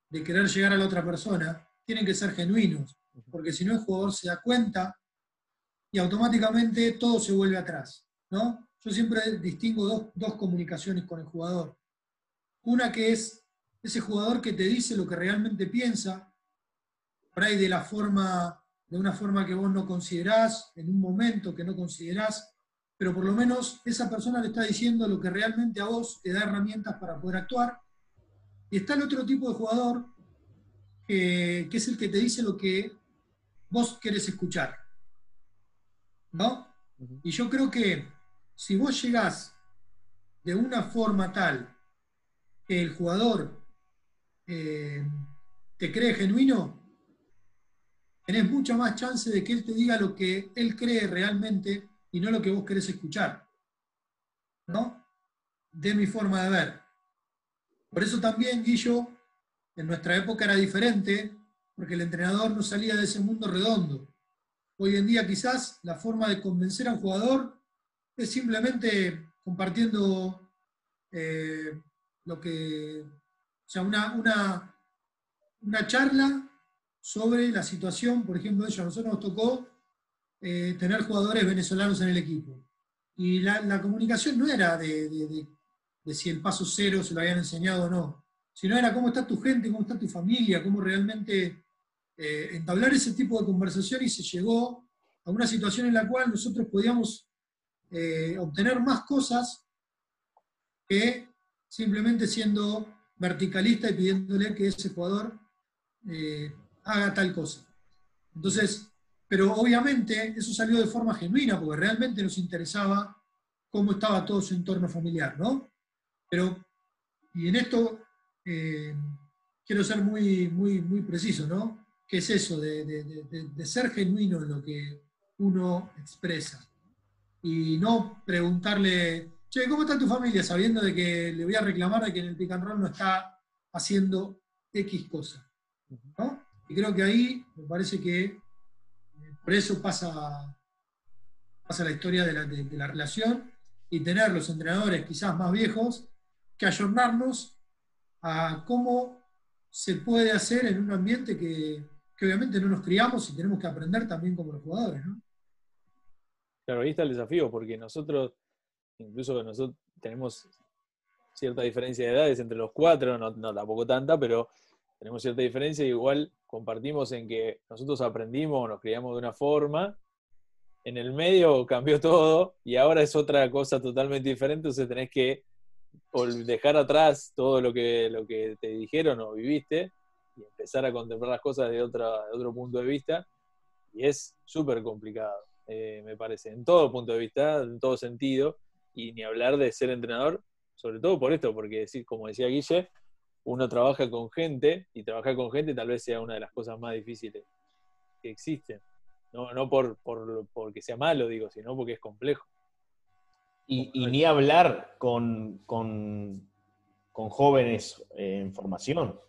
de querer llegar a la otra persona tienen que ser genuinos, porque si no el jugador se da cuenta y automáticamente todo se vuelve atrás. ¿no? Yo siempre distingo dos, dos comunicaciones con el jugador. Una que es ese jugador que te dice lo que realmente piensa, por ahí de la forma, de una forma que vos no considerás, en un momento que no considerás, pero por lo menos esa persona le está diciendo lo que realmente a vos te da herramientas para poder actuar. Y está el otro tipo de jugador, que, que es el que te dice lo que vos querés escuchar. ¿no? Y yo creo que si vos llegás de una forma tal que el jugador eh, te cree genuino, tenés mucha más chance de que él te diga lo que él cree realmente y no lo que vos querés escuchar. ¿No? De mi forma de ver. Por eso también, Guillo, en nuestra época era diferente, porque el entrenador no salía de ese mundo redondo. Hoy en día quizás la forma de convencer a un jugador es simplemente compartiendo eh, lo que, o sea, una, una, una charla sobre la situación, por ejemplo, ellos, a nosotros nos tocó eh, tener jugadores venezolanos en el equipo. Y la, comunicación no era de, si el paso cero se lo habían enseñado o no, sino era cómo está tu gente, cómo está tu familia, cómo realmente eh, entablar ese tipo de conversación y se llegó a una situación en la cual nosotros podíamos eh, obtener más cosas que simplemente siendo verticalista y pidiéndole que ese jugador haga tal cosa. Entonces, pero obviamente eso salió de forma genuina, porque realmente nos interesaba cómo estaba todo su entorno familiar, ¿no? Pero, y en esto eh, quiero ser muy, muy, muy preciso, ¿no? ¿Qué es eso de, de- de- ser genuino en lo que uno expresa? y no preguntarle, che, ¿cómo está tu familia? Sabiendo de que le voy a reclamar de que en el pick roll no está haciendo X cosa. ¿no? Y creo que ahí me parece que eh, por eso pasa, pasa la historia de la, de la relación y tener los entrenadores quizás más viejos que ayornarnos a cómo se puede hacer en un ambiente que, obviamente no nos criamos y tenemos que aprender también como los jugadores, ¿no? Claro, ahí está el desafío, porque nosotros, incluso nosotros tenemos cierta diferencia de edades entre los cuatro, no tampoco tanta, pero tenemos cierta diferencia igual compartimos en que nosotros aprendimos, nos criamos de una forma, en el medio cambió todo y ahora es otra cosa totalmente diferente, entonces tenés que dejar atrás todo lo que, lo que te dijeron o viviste y empezar a contemplar las cosas de, otra, de otro punto de vista. Y es súper complicado, eh, me parece, en todo punto de vista, en todo sentido. Y ni hablar de ser entrenador, sobre todo por esto, porque como decía Guille, uno trabaja con gente y trabajar con gente tal vez sea una de las cosas más difíciles que existen. No, no por, por, porque sea malo, digo, sino porque es complejo. Y, ni hablar con, con, jóvenes en formación,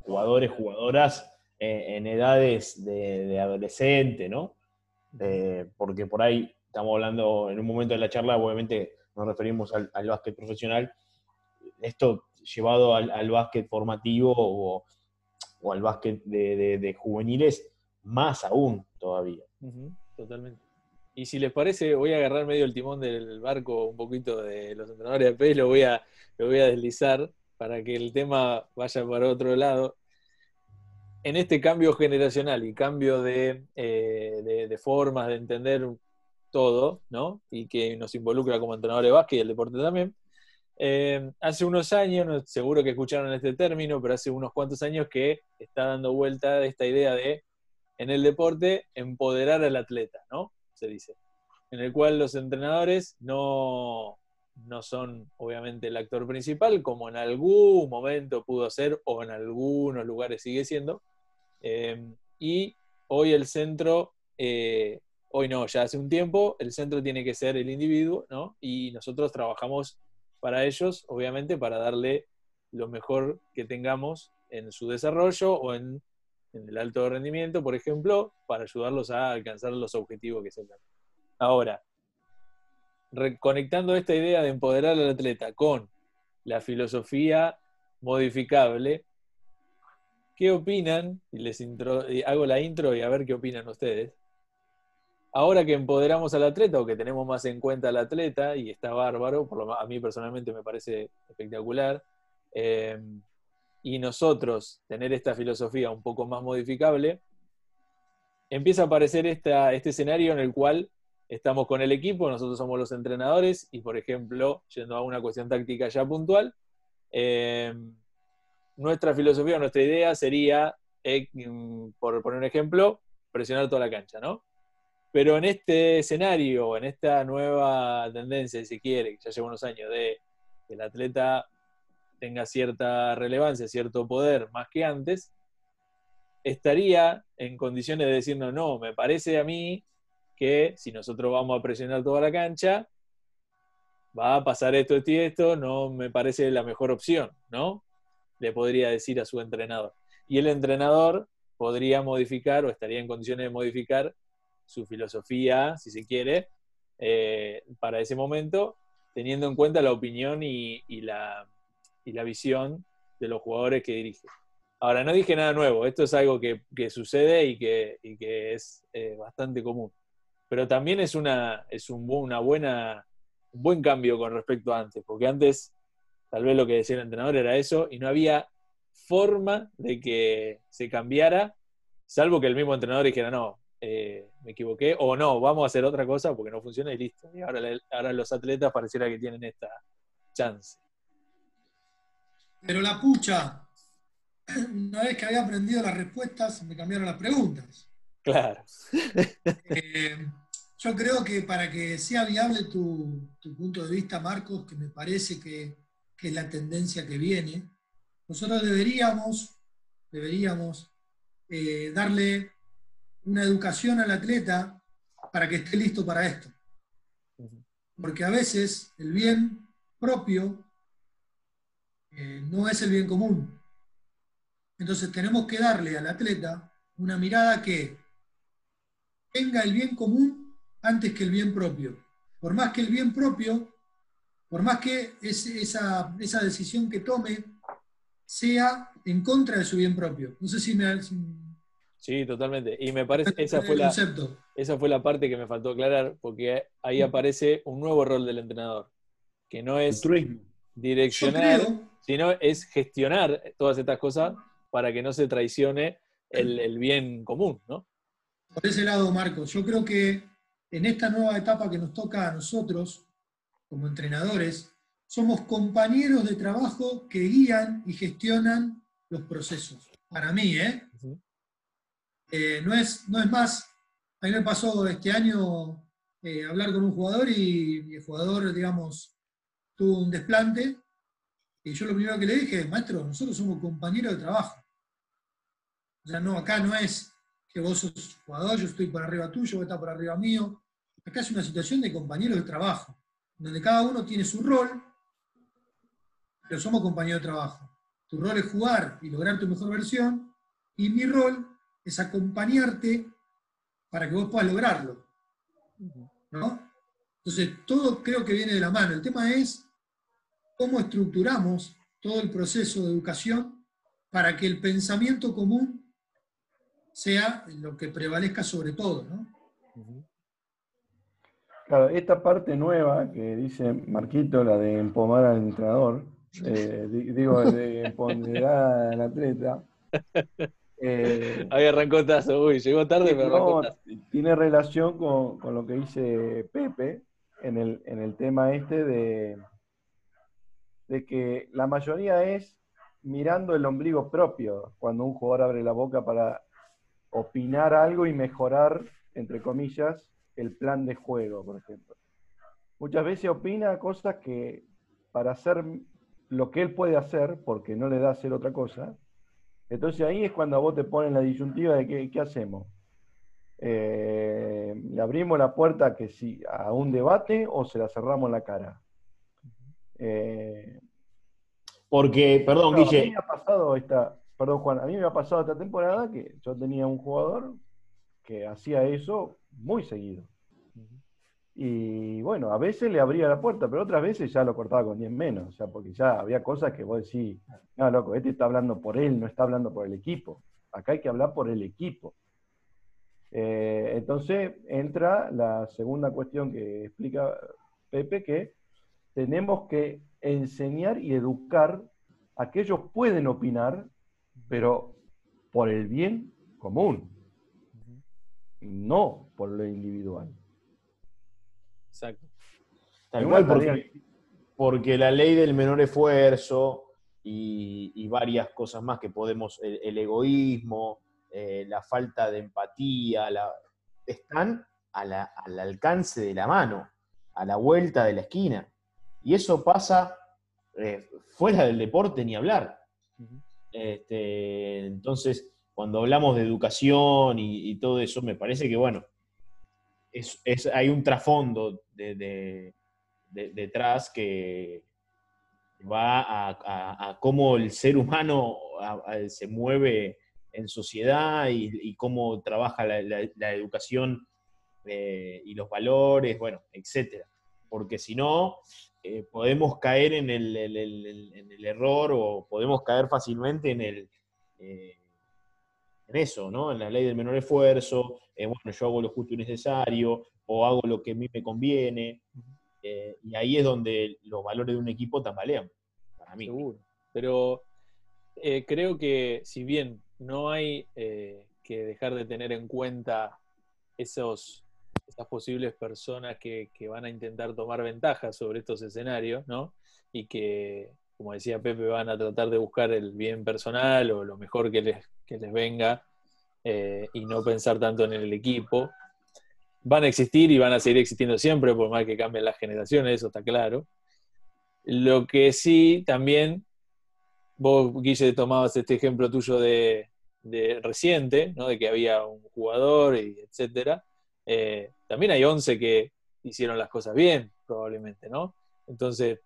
jugadores, jugadoras eh, en, edades de, adolescente, ¿no? Eh, porque por ahí estamos hablando en un momento de la charla, obviamente nos referimos al, básquet profesional. Esto llevado al, básquet formativo o, al básquet de, juveniles, más aún todavía. totalmente. Y si les parece, voy a agarrar medio el timón del barco un poquito de los entrenadores de PES, lo voy a, lo voy a deslizar para que el tema vaya para otro lado. En este cambio generacional y cambio de, eh, formas de entender todo, ¿no? Y que nos involucra como entrenadores de básquet y el deporte también. Eh, hace unos años, seguro que escucharon este término, pero hace unos cuantos años que está dando vuelta esta idea de, en el deporte, empoderar al atleta, ¿no? se dice, en el cual los entrenadores no, no son obviamente el actor principal, como en algún momento pudo ser o en algunos lugares sigue siendo. Em, y hoy el centro, eh, hoy no, ya hace un tiempo, el centro tiene que ser el individuo, ¿no? Y nosotros trabajamos para ellos, obviamente, para darle lo mejor que tengamos en su desarrollo o en el alto rendimiento, por ejemplo, para ayudarlos a alcanzar los objetivos que se dan. Ahora, reconectando esta idea de empoderar al atleta con la filosofía modificable, ¿qué opinan? Y les hago la intro y a ver qué opinan ustedes. Ahora que empoderamos al atleta o que tenemos más en cuenta al atleta, y está bárbaro, por lo, a mí personalmente me parece espectacular, eh, y nosotros tener esta filosofía un poco más modificable, empieza a aparecer este escenario en el cual estamos con el equipo, nosotros somos los entrenadores y, por ejemplo, yendo a una cuestión táctica ya puntual, eh, nuestra filosofía, nuestra idea sería, eh, por poner un ejemplo, presionar toda la cancha, ¿no? Pero en este escenario, en esta nueva tendencia, si quiere, que ya lleva unos años, de el atleta tenga cierta relevancia, cierto poder más que antes, estaría en condiciones de decirnos, no, me parece a mí que si nosotros vamos a presionar toda la cancha, va a pasar esto, esto y esto, no me parece la mejor opción, ¿no? Le podría decir a su entrenador. Y el entrenador podría modificar o estaría en condiciones de modificar su filosofía, si se quiere, eh, para ese momento, teniendo en cuenta la opinión y la, y la visión de los jugadores que dirige. Ahora, no dije nada nuevo, esto es algo que, sucede y que, que es eh, bastante común. Pero también es, una, es un, una buena, buen cambio con respecto a antes, porque antes tal vez lo que decía el entrenador era eso y no había forma de que se cambiara, salvo que el mismo entrenador dijera, no, eh, me equivoqué, o no, vamos a hacer otra cosa porque no funciona y listo. Y ahora, ahora los atletas pareciera que tienen esta chance. Pero la pucha, una vez que había aprendido las respuestas, me cambiaron las preguntas. Claro. Eh, yo creo que para que sea viable tu, punto de vista, Marcos, que me parece que, es la tendencia que viene, nosotros deberíamos, deberíamos eh, darle una educación al atleta para que esté listo para esto. porque a veces el bien propio eh, no es el bien común. Entonces tenemos que darle al atleta una mirada que tenga el bien común antes que el bien propio. Por más que el bien propio, por más que esa, esa decisión que tome sea en contra de su bien propio. No sé si me... Sí, totalmente. Y me parece esa fue, la, esa fue la parte que me faltó aclarar, porque ahí aparece un nuevo rol del entrenador, que no es direccionar, sino es gestionar todas estas cosas para que no se traicione el, bien común, ¿no? Por ese lado, Marcos, yo creo que en esta nueva etapa que nos toca a nosotros, como entrenadores, somos compañeros de trabajo que guían y gestionan los procesos. Para mí, ¿eh? Eh no, es, no es más, a mí me pasó este año eh, hablar con un jugador y, el jugador, digamos, tuvo un desplante y yo lo primero que le dije, maestro, nosotros somos compañeros de trabajo. O sea, no, acá no es que vos sos jugador, yo estoy por arriba tuyo, vos estás por arriba mío. Acá es una situación de compañeros de trabajo, donde cada uno tiene su rol, pero somos compañeros de trabajo. Tu rol es jugar y lograr tu mejor versión, y mi rol es acompañarte para que vos puedas lograrlo. ¿No? Entonces, todo creo que viene de la mano. El tema es cómo estructuramos todo el proceso de educación para que el pensamiento común sea lo que prevalezca sobre todo. ¿no? Claro, esta parte nueva que dice Marquito, la de empomar al entrenador, eh, digo, de empoderar al atleta. Eh, Ahí arrancó Tazo, uy, llegó tarde, pero arrancó Tiene relación con, con, lo que dice Pepe en el, en el tema este de, de que la mayoría es mirando el ombligo propio, cuando un jugador abre la boca para opinar algo y mejorar, entre comillas, el plan de juego, por ejemplo. Muchas veces opina cosas que para hacer lo que él puede hacer, porque no le da hacer otra cosa, entonces ahí es cuando a vos te ponen la disyuntiva de qué, qué hacemos. Eh, ¿Le abrimos la puerta que si, a un debate o se la cerramos en la cara? Eh, porque, perdón, Guille. A mí me ha pasado esta, perdón Juan, a mí me ha pasado esta temporada que yo tenía un jugador que hacía eso muy seguido. Y bueno, a veces le abría la puerta, pero otras veces ya lo cortaba con 10 menos, o sea, porque ya había cosas que vos decís, no, loco, este está hablando por él, no está hablando por el equipo. Acá hay que hablar por el equipo. Eh, entonces entra la segunda cuestión que explica Pepe, que tenemos que enseñar y educar a que ellos pueden opinar, pero por el bien común, no por lo individual. Exacto. Tal cual, porque, la ley del menor esfuerzo y, varias cosas más que podemos, el, egoísmo, eh, la falta de empatía, están al alcance de la mano, a la vuelta de la esquina. Y eso pasa eh, fuera del deporte ni hablar. Este, entonces, cuando hablamos de educación y, todo eso, me parece que, bueno, es, hay un trasfondo de, detrás que va a, cómo el ser humano se mueve en sociedad y, cómo trabaja la, educación eh, y los valores, bueno, etcétera. Porque si no, eh, podemos caer en el, error o podemos caer fácilmente en el eh, en eso, ¿no? En la ley del menor esfuerzo, eh, bueno, yo hago lo justo y necesario, o hago lo que a mí me conviene, y ahí es donde los valores de un equipo tambalean, para mí. Seguro. Pero creo que si bien no hay que dejar de tener en cuenta esos esas posibles personas que, van a intentar tomar ventaja sobre estos escenarios, ¿no? Y que, como decía Pepe, van a tratar de buscar el bien personal o lo mejor que les, les venga eh, y no pensar tanto en el equipo. Van a existir y van a seguir existiendo siempre, por más que cambien las generaciones, eso está claro. Lo que sí, también, vos, Guille, tomabas este ejemplo tuyo de, de reciente, ¿no? de que había un jugador y etcétera. Eh, también hay 11 que hicieron las cosas bien, probablemente, ¿no? Entonces,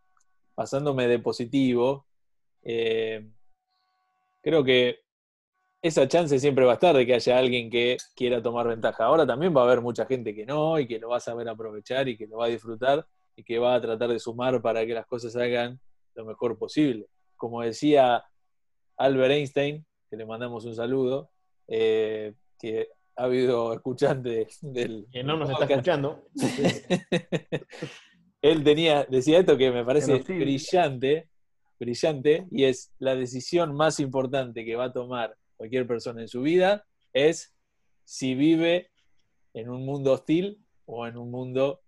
pasándome de positivo, eh, creo que esa chance siempre va a estar de que haya alguien que quiera tomar ventaja. Ahora también va a haber mucha gente que no y que lo va a saber aprovechar y que lo va a disfrutar y que va a tratar de sumar para que las cosas salgan lo mejor posible. Como decía Albert Einstein, que le mandamos un saludo, eh, que ha habido escuchantes del... Que no nos está escuchando. Él tenía, decía esto que me parece brillante, brillante, y es la decisión más importante que va a tomar cualquier persona en su vida es si vive en un mundo hostil o en un mundo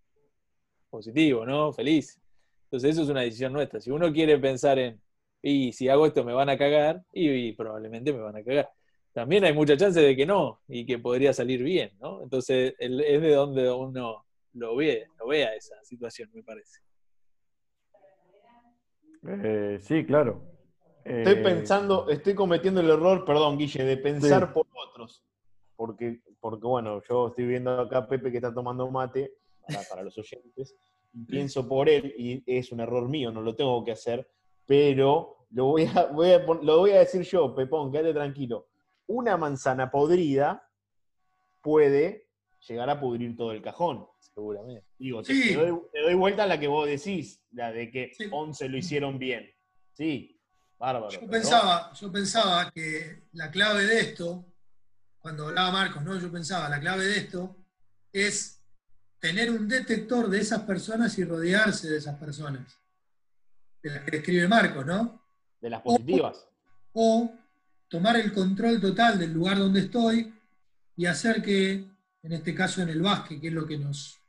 positivo, ¿no? Feliz. Entonces eso es una decisión nuestra. Si uno quiere pensar en, y si hago esto me van a cagar, y, probablemente me van a cagar. También hay mucha chance de que no, y que podría salir bien, ¿no? Entonces es de donde uno lo ve, lo vea esa situación, me parece. Eh, sí, claro. Estoy eh, pensando, estoy cometiendo el error, perdón, Guille, de pensar por otros. Porque, porque, bueno, yo estoy viendo acá a Pepe que está tomando mate, para, los oyentes, y pienso por él, y es un error mío, no lo tengo que hacer, pero lo voy a, lo voy a decir yo, Pepón, quédate tranquilo. Una manzana podrida puede llegar a pudrir todo el cajón. Seguramente. Digo, te, doy, vuelta a la que vos decís, la de que 11 lo hicieron bien. Sí, yo, pensaba, yo pensaba que la clave de esto, cuando hablaba Marcos, ¿no? yo pensaba, la clave de esto es tener un detector de esas personas y rodearse de esas personas, de las que escribe Marcos, ¿no? De las positivas. O, tomar el control total del lugar donde estoy y hacer que, en este caso en el básquet, que es lo que nos,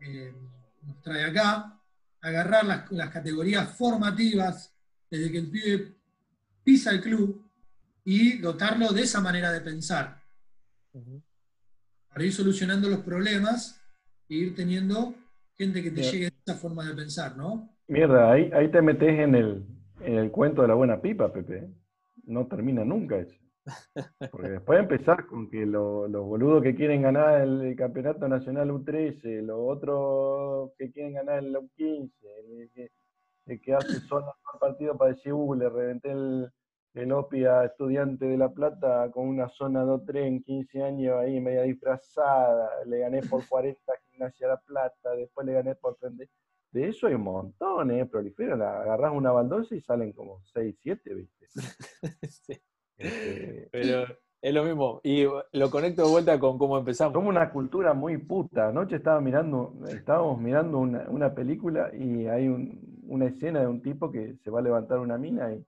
eh, nos trae acá, agarrar las, las categorías formativas desde que el pibe pisa el club y dotarlo de esa manera de pensar. Para ir solucionando los problemas e ir teniendo gente que te llegue a esa forma de pensar, ¿no? Mierda, ahí, ahí te metes en el, en el cuento de la buena pipa, Pepe. No termina nunca eso. Porque después empezar con que los boludos que quieren ganar el, campeonato nacional U13, los otros que quieren ganar el U15, el, el que hace zona partido para decir, uh, le reventé el, el OPI a estudiante de La Plata con una zona 2-3 en 15 años ahí media disfrazada, le gané por 40 Gimnasia La Plata, después le gané por 30. De eso hay un montón, ¿eh? Proliferan, agarras una baldosa y salen como 6, 7, ¿viste? sí. Este, Pero es lo mismo, y lo conecto de vuelta con cómo empezamos. Somos una cultura muy puta. Anoche estaba mirando, estábamos mirando una, una película y hay un, una escena de un tipo que se va a levantar una mina y,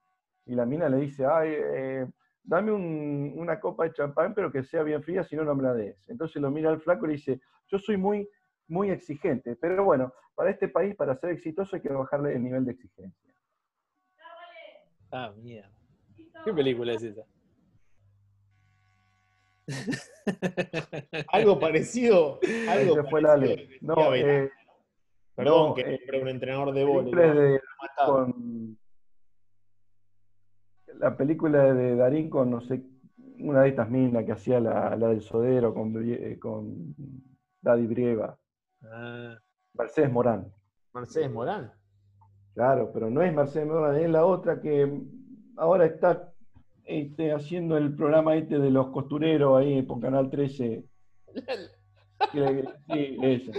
la mina le dice, ay, eh, dame una copa de champán, pero que sea bien fría, si no, no me la des. Entonces lo mira al flaco y le dice, yo soy muy, muy exigente, pero bueno, para este país, para ser exitoso, hay que bajarle el nivel de exigencia. Ah, mía. ¿Qué película es esa? algo parecido. Algo fue la No, eh, Perdón, que eh, un entrenador de vóley. la película de Darín con, no sé, una de estas minas que hacía la, del Sodero con, eh, con Daddy Brieva. Ah. Mercedes Morán. Mercedes Morán. Claro, pero no es Mercedes Morán, es la otra que ahora está este, haciendo el programa este de los costureros ahí por Canal 13. sí, esa.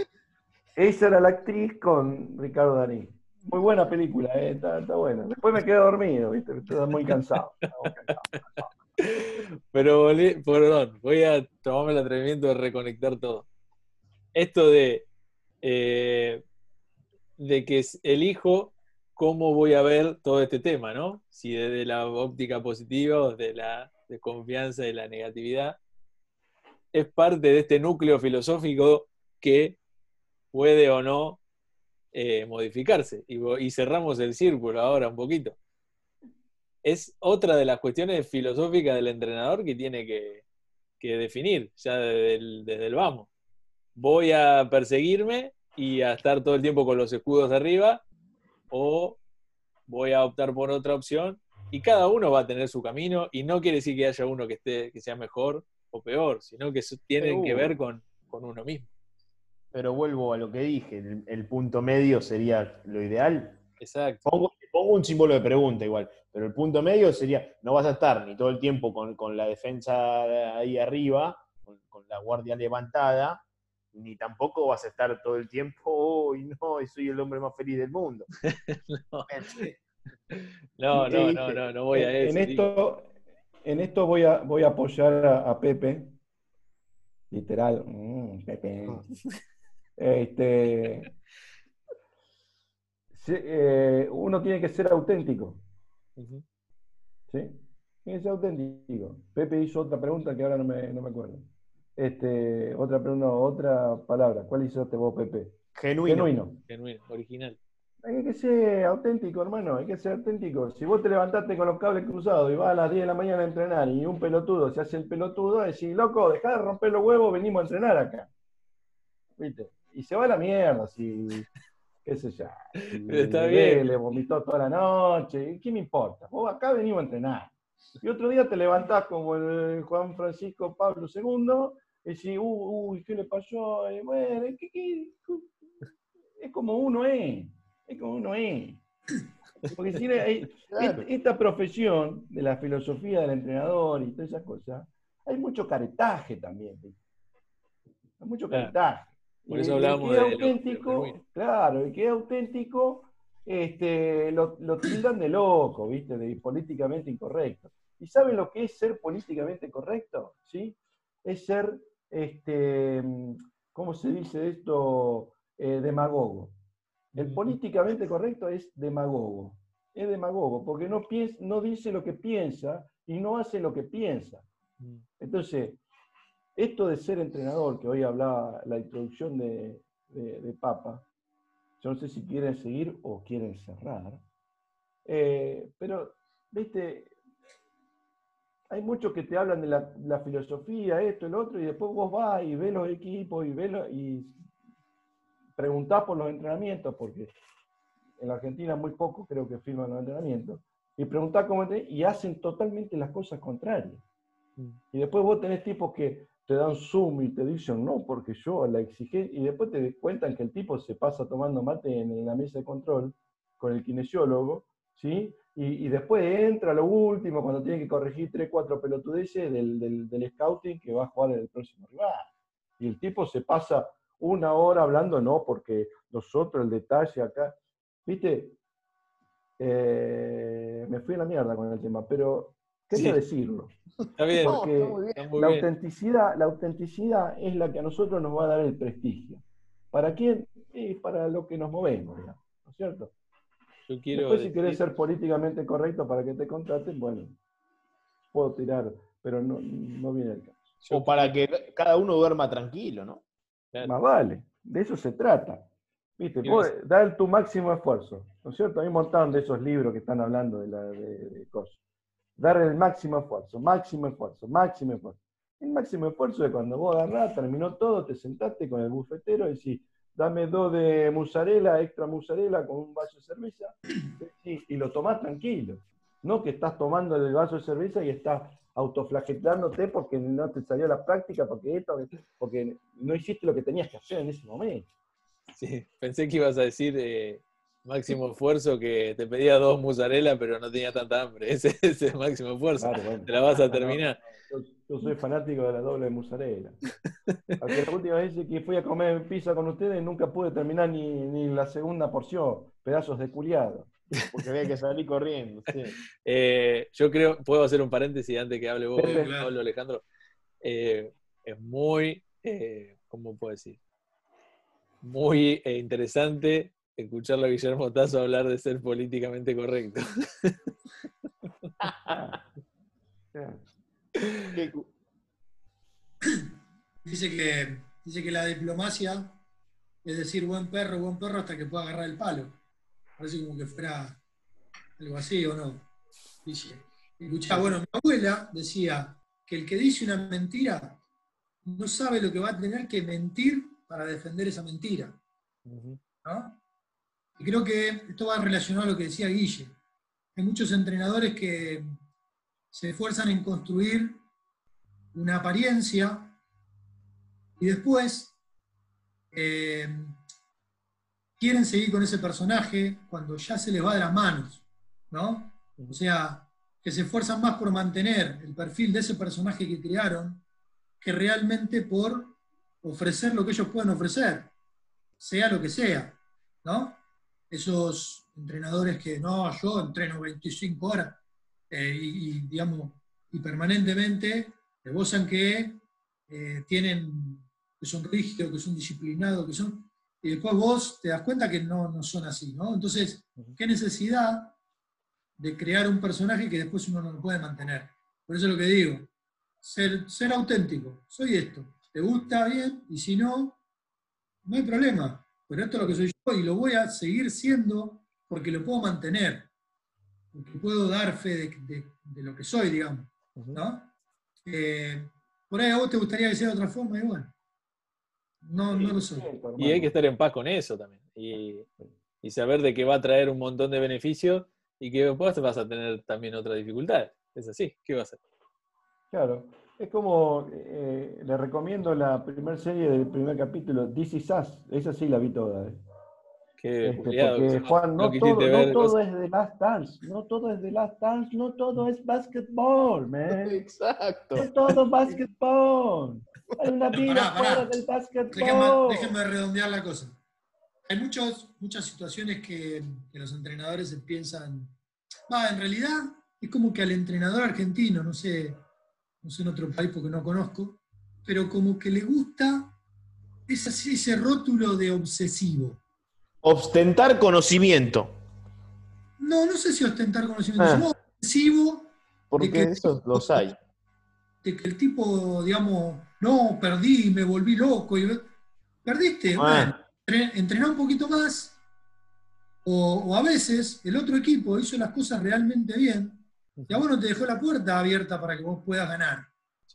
Esa era la actriz con Ricardo Darín. Muy buena película, eh, está, buena. Después me quedé dormido, ¿viste? Estoy muy cansado. Pero, perdón, voy a tomarme el atrevimiento de reconectar todo. Esto de, eh, de que elijo cómo voy a ver todo este tema, ¿no? Si desde la óptica positiva o desde la desconfianza y la negatividad, es parte de este núcleo filosófico que puede o no eh, modificarse. Y, cerramos el círculo ahora un poquito. Es otra de las cuestiones filosóficas del entrenador que tiene que, definir ya desde el, desde el, vamos. Voy a perseguirme y a estar todo el tiempo con los escudos arriba o voy a optar por otra opción y cada uno va a tener su camino y no quiere decir que haya uno que esté que sea mejor o peor, sino que tienen que ver con, con uno mismo. Pero vuelvo a lo que dije, el, el punto medio sería lo ideal. Exacto. Pongo, pongo un símbolo de pregunta igual, pero el punto medio sería, no vas a estar ni todo el tiempo con, con la defensa ahí arriba, con, con la guardia levantada, ni tampoco vas a estar todo el tiempo, uy, no, soy el hombre más feliz del mundo. No, no, ¿Qué no, no, no, no voy a en eso. digo. esto, en esto voy a, voy a apoyar a, a Pepe. Literal. mm, Pepe. Este, sí, eh, uno tiene que ser auténtico. ¿sí? Tiene que ser auténtico. Pepe hizo otra pregunta que ahora no me, no me acuerdo. Este, otra pregunta, otra palabra. ¿Cuál hiciste vos, Pepe? Genuino. Genuino. Genuino, original. Hay que ser auténtico, hermano, hay que ser auténtico. Si vos te levantaste con los cables cruzados y vas a las 10 de la mañana a entrenar y un pelotudo se hace el pelotudo, decís, loco, dejá de romper los huevos, venimos a entrenar acá. ¿Viste? Y se va a la mierda, si, qué sé yo. si Está le- bien. Le vomitó toda la noche, ¿qué me importa? Vos acá venimos a entrenar. Y otro día te levantás como el Juan Francisco Pablo II y decís, uy, uy, ¿qué le pasó? Y bueno, ¿qué- qué- es como uno es. Es como uno es. Porque si Claro. est- esta profesión de la filosofía del entrenador y todas esas cosas, hay mucho caretaje también. Hay mucho Claro. caretaje. Por eso hablábamos de de lo claro, el que es auténtico, este, lo, lo tildan de loco, ¿viste? De políticamente incorrecto. ¿Y saben lo que es ser políticamente correcto? ¿Sí? Es ser, este, ¿cómo se dice esto? Eh, demagogo. El políticamente correcto es demagogo. Es demagogo, porque no, piensa, no dice lo que piensa y no hace lo que piensa. Mm. Entonces, esto de ser entrenador, que hoy hablaba la introducción de, de- de Papa, yo no sé si quieren seguir o quieren cerrar, eh, pero, viste, hay muchos que te hablan de la, la filosofía, esto, el otro, y después vos vas y ves los equipos y, ves y preguntás por los entrenamientos, porque en la Argentina muy pocos creo que firman los entrenamientos, y preguntás cómo y hacen totalmente las cosas contrarias. Mm. Y después vos tenés tipos que te dan zoom y te dicen, no, porque yo la exigí, y después te cuentan que el tipo se pasa tomando mate en la mesa de control con el kinesiólogo, ¿sí? Y, y después entra lo último, cuando tiene que corregir 3, 4 pelotudeces del, del, scouting que va a jugar el próximo rival. Y el tipo se pasa una hora hablando, no, porque nosotros el detalle acá, ¿viste? Eh, me fui a la mierda con el tema, pero quería Sí. decirlo. Está bien, No, Porque está muy bien. está muy La bien. autenticidad, la autenticidad es la que a nosotros nos va a dar el prestigio. ¿Para quién? Y para lo que nos movemos, digamos, ¿no es cierto? Yo quiero Después, si querés ser políticamente correcto para que te contraten, bueno, puedo tirar, pero no, no viene el caso. O para que cada uno duerma tranquilo, ¿no? claro, Más vale, de eso se trata. ¿Viste? Dar tu máximo esfuerzo, ¿no es cierto? Hay un montón de esos libros que están hablando de, la, de, de cosas. Dar el máximo esfuerzo, máximo esfuerzo, máximo esfuerzo. El máximo esfuerzo es cuando vos agarrás, terminó todo, te sentaste con el bufetero y decís, dame dos de mozzarella, extra mozzarella con un vaso de cerveza, sí, y lo tomás tranquilo. No que estás tomando el vaso de cerveza y estás autoflagelándote porque no te salió la práctica, porque esto, porque no hiciste lo que tenías que hacer en ese momento. sí, pensé que ibas a decir eh, máximo esfuerzo que te pedía dos mozzarella, pero no tenía tanta hambre. Ese es el máximo esfuerzo. Claro, bueno. Te la vas a terminar. Yo, yo soy fanático de la doble. Aunque la última vez que fui a comer pizza con ustedes nunca pude terminar ni, ni la segunda porción, pedazos de culiado. Porque había que salir corriendo. sí. Eh, yo creo, puedo hacer un paréntesis antes que hable vos. Pablo Alejandro. Eh, es muy, eh, ¿cómo puedo decir? Muy interesante escucharlo a Guillermo Tazo hablar de ser políticamente correcto. Dice que, dice que la diplomacia es decir buen perro, buen perro hasta que pueda agarrar el palo. Parece como que fuera algo así o no. Dice. Escuchá, bueno, mi abuela decía que el que dice una mentira no sabe lo que va a tener que mentir para defender esa mentira. ¿no? Y creo que esto va relacionado a lo que decía Guille. Hay muchos entrenadores que se esfuerzan en construir una apariencia y después eh, quieren seguir con ese personaje cuando ya se les va de las manos, ¿no? O sea, que se esfuerzan más por mantener el perfil de ese personaje que crearon que realmente por ofrecer lo que ellos pueden ofrecer, sea lo que sea, ¿no? Esos entrenadores que, no, yo entreno 25 horas eh, y, digamos, y permanentemente esbozan que eh, tienen, que son rígidos, que son disciplinados, que son, y después vos te das cuenta que no, no son así, ¿no? Entonces, ¿qué necesidad de crear un personaje que después uno no lo puede mantener? Por eso es lo que digo, ser, ser auténtico, soy esto, te gusta bien, y si no, no hay problema, pero esto es lo que soy yo y lo voy a seguir siendo porque lo puedo mantener, porque puedo dar fe de, lo que soy, digamos, ¿no? Eh, por ahí a vos te gustaría que sea de otra forma, y bueno, no, no lo soy. Y hay que estar en paz con eso también. Y, saber de que va a traer un montón de beneficios y que después vas a tener también otras dificultades. Es así, ¿qué va a hacer? Claro, es como, eh, le recomiendo la primera serie del primer capítulo, This Is Us, esa sí la vi toda. ¿eh? Qué este, porque, Juan, no, todo, no todo, es de Last Dance, no todo es de Last Dance, no todo es basketball, man. Exacto. No todo es basketball. Hay una vida fuera del basketball. Déjenme, redondear la cosa. Hay muchos, muchas situaciones que, que los entrenadores piensan, va, en realidad es como que al entrenador argentino, no sé, no sé en otro país porque no conozco, pero como que le gusta ese, ese rótulo de obsesivo. Ostentar conocimiento. No, no sé si ostentar conocimiento, ah. sino obsesivo. Porque de que, eso los hay. De que el tipo, digamos, no, perdí, me volví loco. Y, Perdiste, ah. bueno, un poquito más. O, a veces el otro equipo hizo las cosas realmente bien y a vos no te dejó la puerta abierta para que vos puedas ganar.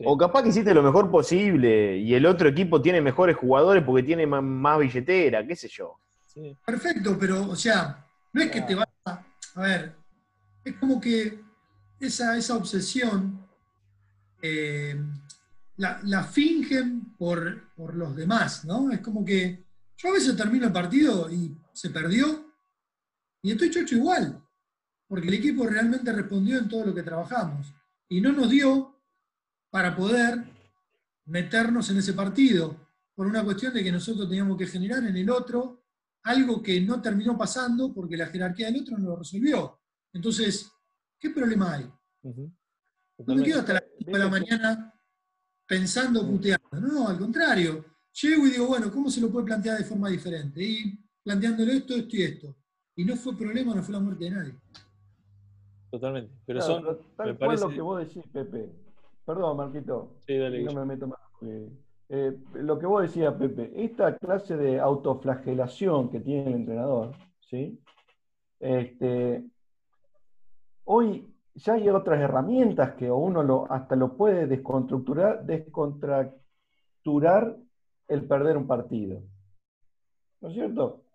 O capaz que hiciste lo mejor posible y el otro equipo tiene mejores jugadores porque tiene más billetera, qué sé yo. Perfecto, pero, o sea, no es que te vas a. A ver, es como que esa, esa obsesión eh, la, fingen por, por, los demás, ¿no? Es como que yo a veces termino el partido y se perdió y estoy chocho igual, porque el equipo realmente respondió en todo lo que trabajamos y no nos dio para poder meternos en ese partido por una cuestión de que nosotros teníamos que generar en el otro algo que no terminó pasando porque la jerarquía del otro no lo resolvió. Entonces, ¿qué problema hay? No me quedo hasta las 5 de la mañana pensando, puteando. No, al contrario. Llego y digo, bueno, ¿cómo se lo puede plantear de forma diferente? Y planteándole esto, esto y esto. Y no fue problema, no fue la muerte de nadie. Totalmente. Pero son. tal cual lo que vos decís, Pepe. Perdón, Marquito. Sí, dale. No me meto más. Eh, lo que vos decías, Pepe, esta clase de autoflagelación que tiene el entrenador, ¿sí? Este, hoy ya hay otras herramientas que uno lo, hasta lo puede desconstructurar, descontracturar el perder un partido. ¿No es cierto?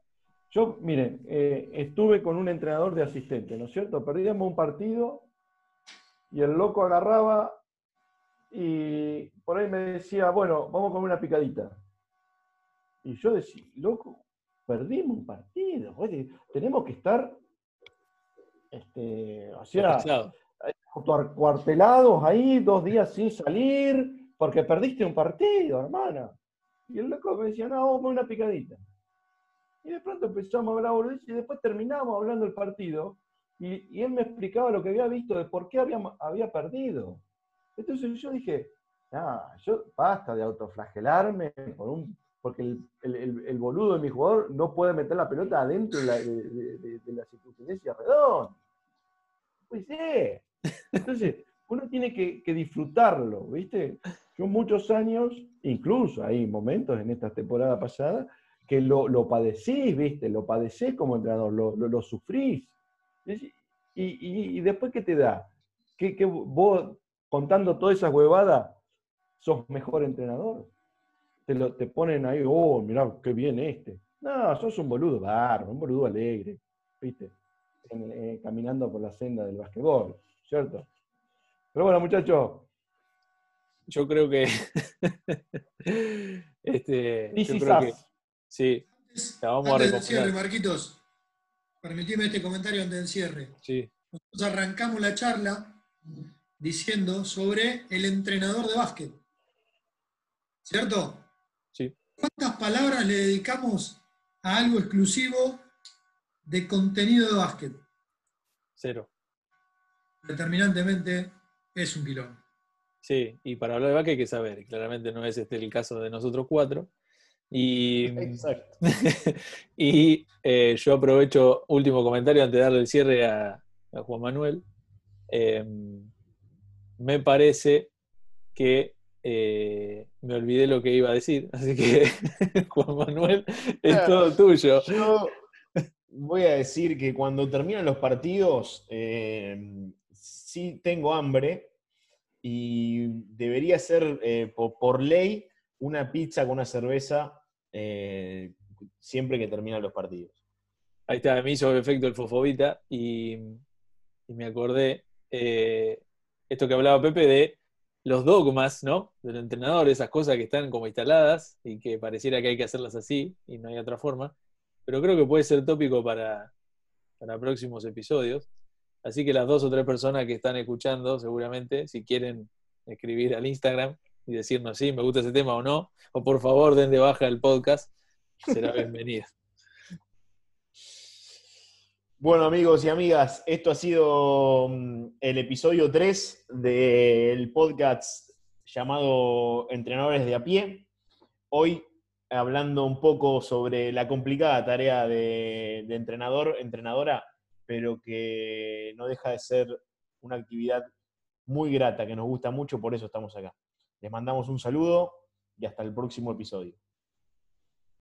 Yo, miren, eh, estuve con un entrenador de asistente, ¿no es cierto? Perdíamos un partido y el loco agarraba y por ahí me decía, bueno, vamos a comer una picadita. Y yo decía, loco, perdimos un partido, tenemos que estar, este, o sea, cuartelados ahí, dos días sin salir, porque perdiste un partido, hermana. Y el loco me decía, no, vamos a comer una picadita. Y de pronto empezamos a hablar y después terminamos hablando del partido. Y, él me explicaba lo que había visto de por qué había, había perdido. Entonces yo dije, ah, yo basta de autoflagelarme por porque el, boludo de mi jugador no puede meter la pelota adentro de la, de, la circunferencia redonda. Pues sí. Entonces, uno tiene que, disfrutarlo, ¿viste? Yo muchos años, incluso hay momentos en esta temporada pasada, que lo, lo padecís, ¿viste? Lo padecés como entrenador, lo, lo, sufrís. Y, y, después, ¿qué te da? Que, que vos contando todas esas huevadas, sos mejor entrenador. Te, lo, te ponen ahí, oh, mirá, qué bien este. No, sos un boludo bárbaro, un boludo alegre, ¿viste? Eh, caminando por la senda del basquetbol, ¿cierto? Pero bueno, muchachos. Yo creo que. este, yo creo que Sí, la vamos a Antes del cierre. Marquitos, permitime este comentario antes del cierre. Sí, Nosotros arrancamos la charla diciendo sobre el entrenador de básquet. ¿Cierto? sí. ¿Cuántas palabras le dedicamos a algo exclusivo de contenido de básquet? Cero. Determinantemente es un quilombo. Sí, y para hablar de vaca hay que saber, claramente no es este el caso de nosotros cuatro. Y, Exacto. y eh, yo aprovecho, último comentario antes de darle el cierre a, a Juan Manuel. Eh, me parece que eh, me olvidé lo que iba a decir, así que Juan Manuel es Claro. todo tuyo. Yo voy a decir que cuando terminan los partidos, eh, sí tengo hambre y debería ser eh, po- por, ley una pizza con una cerveza eh, siempre que terminan los partidos. Ahí está, me hizo efecto el fofobita y, me acordé eh, esto que hablaba Pepe de los dogmas, ¿no? Del entrenador, esas cosas que están como instaladas y que pareciera que hay que hacerlas así y no hay otra forma. Pero creo que puede ser tópico para, para próximos episodios. Así que las dos o tres personas que están escuchando, seguramente, si quieren escribir al Instagram y decirnos si me gusta ese tema o no, o por favor den de baja el podcast, será bienvenida. Bueno, amigos y amigas, esto ha sido mm, el episodio 3 del podcast llamado Entrenadores de a pie. Hoy hablando un poco sobre la complicada tarea de, de entrenador, entrenadora, pero que no deja de ser una actividad muy grata, que nos gusta mucho, por eso estamos acá. Les mandamos un saludo y hasta el próximo episodio.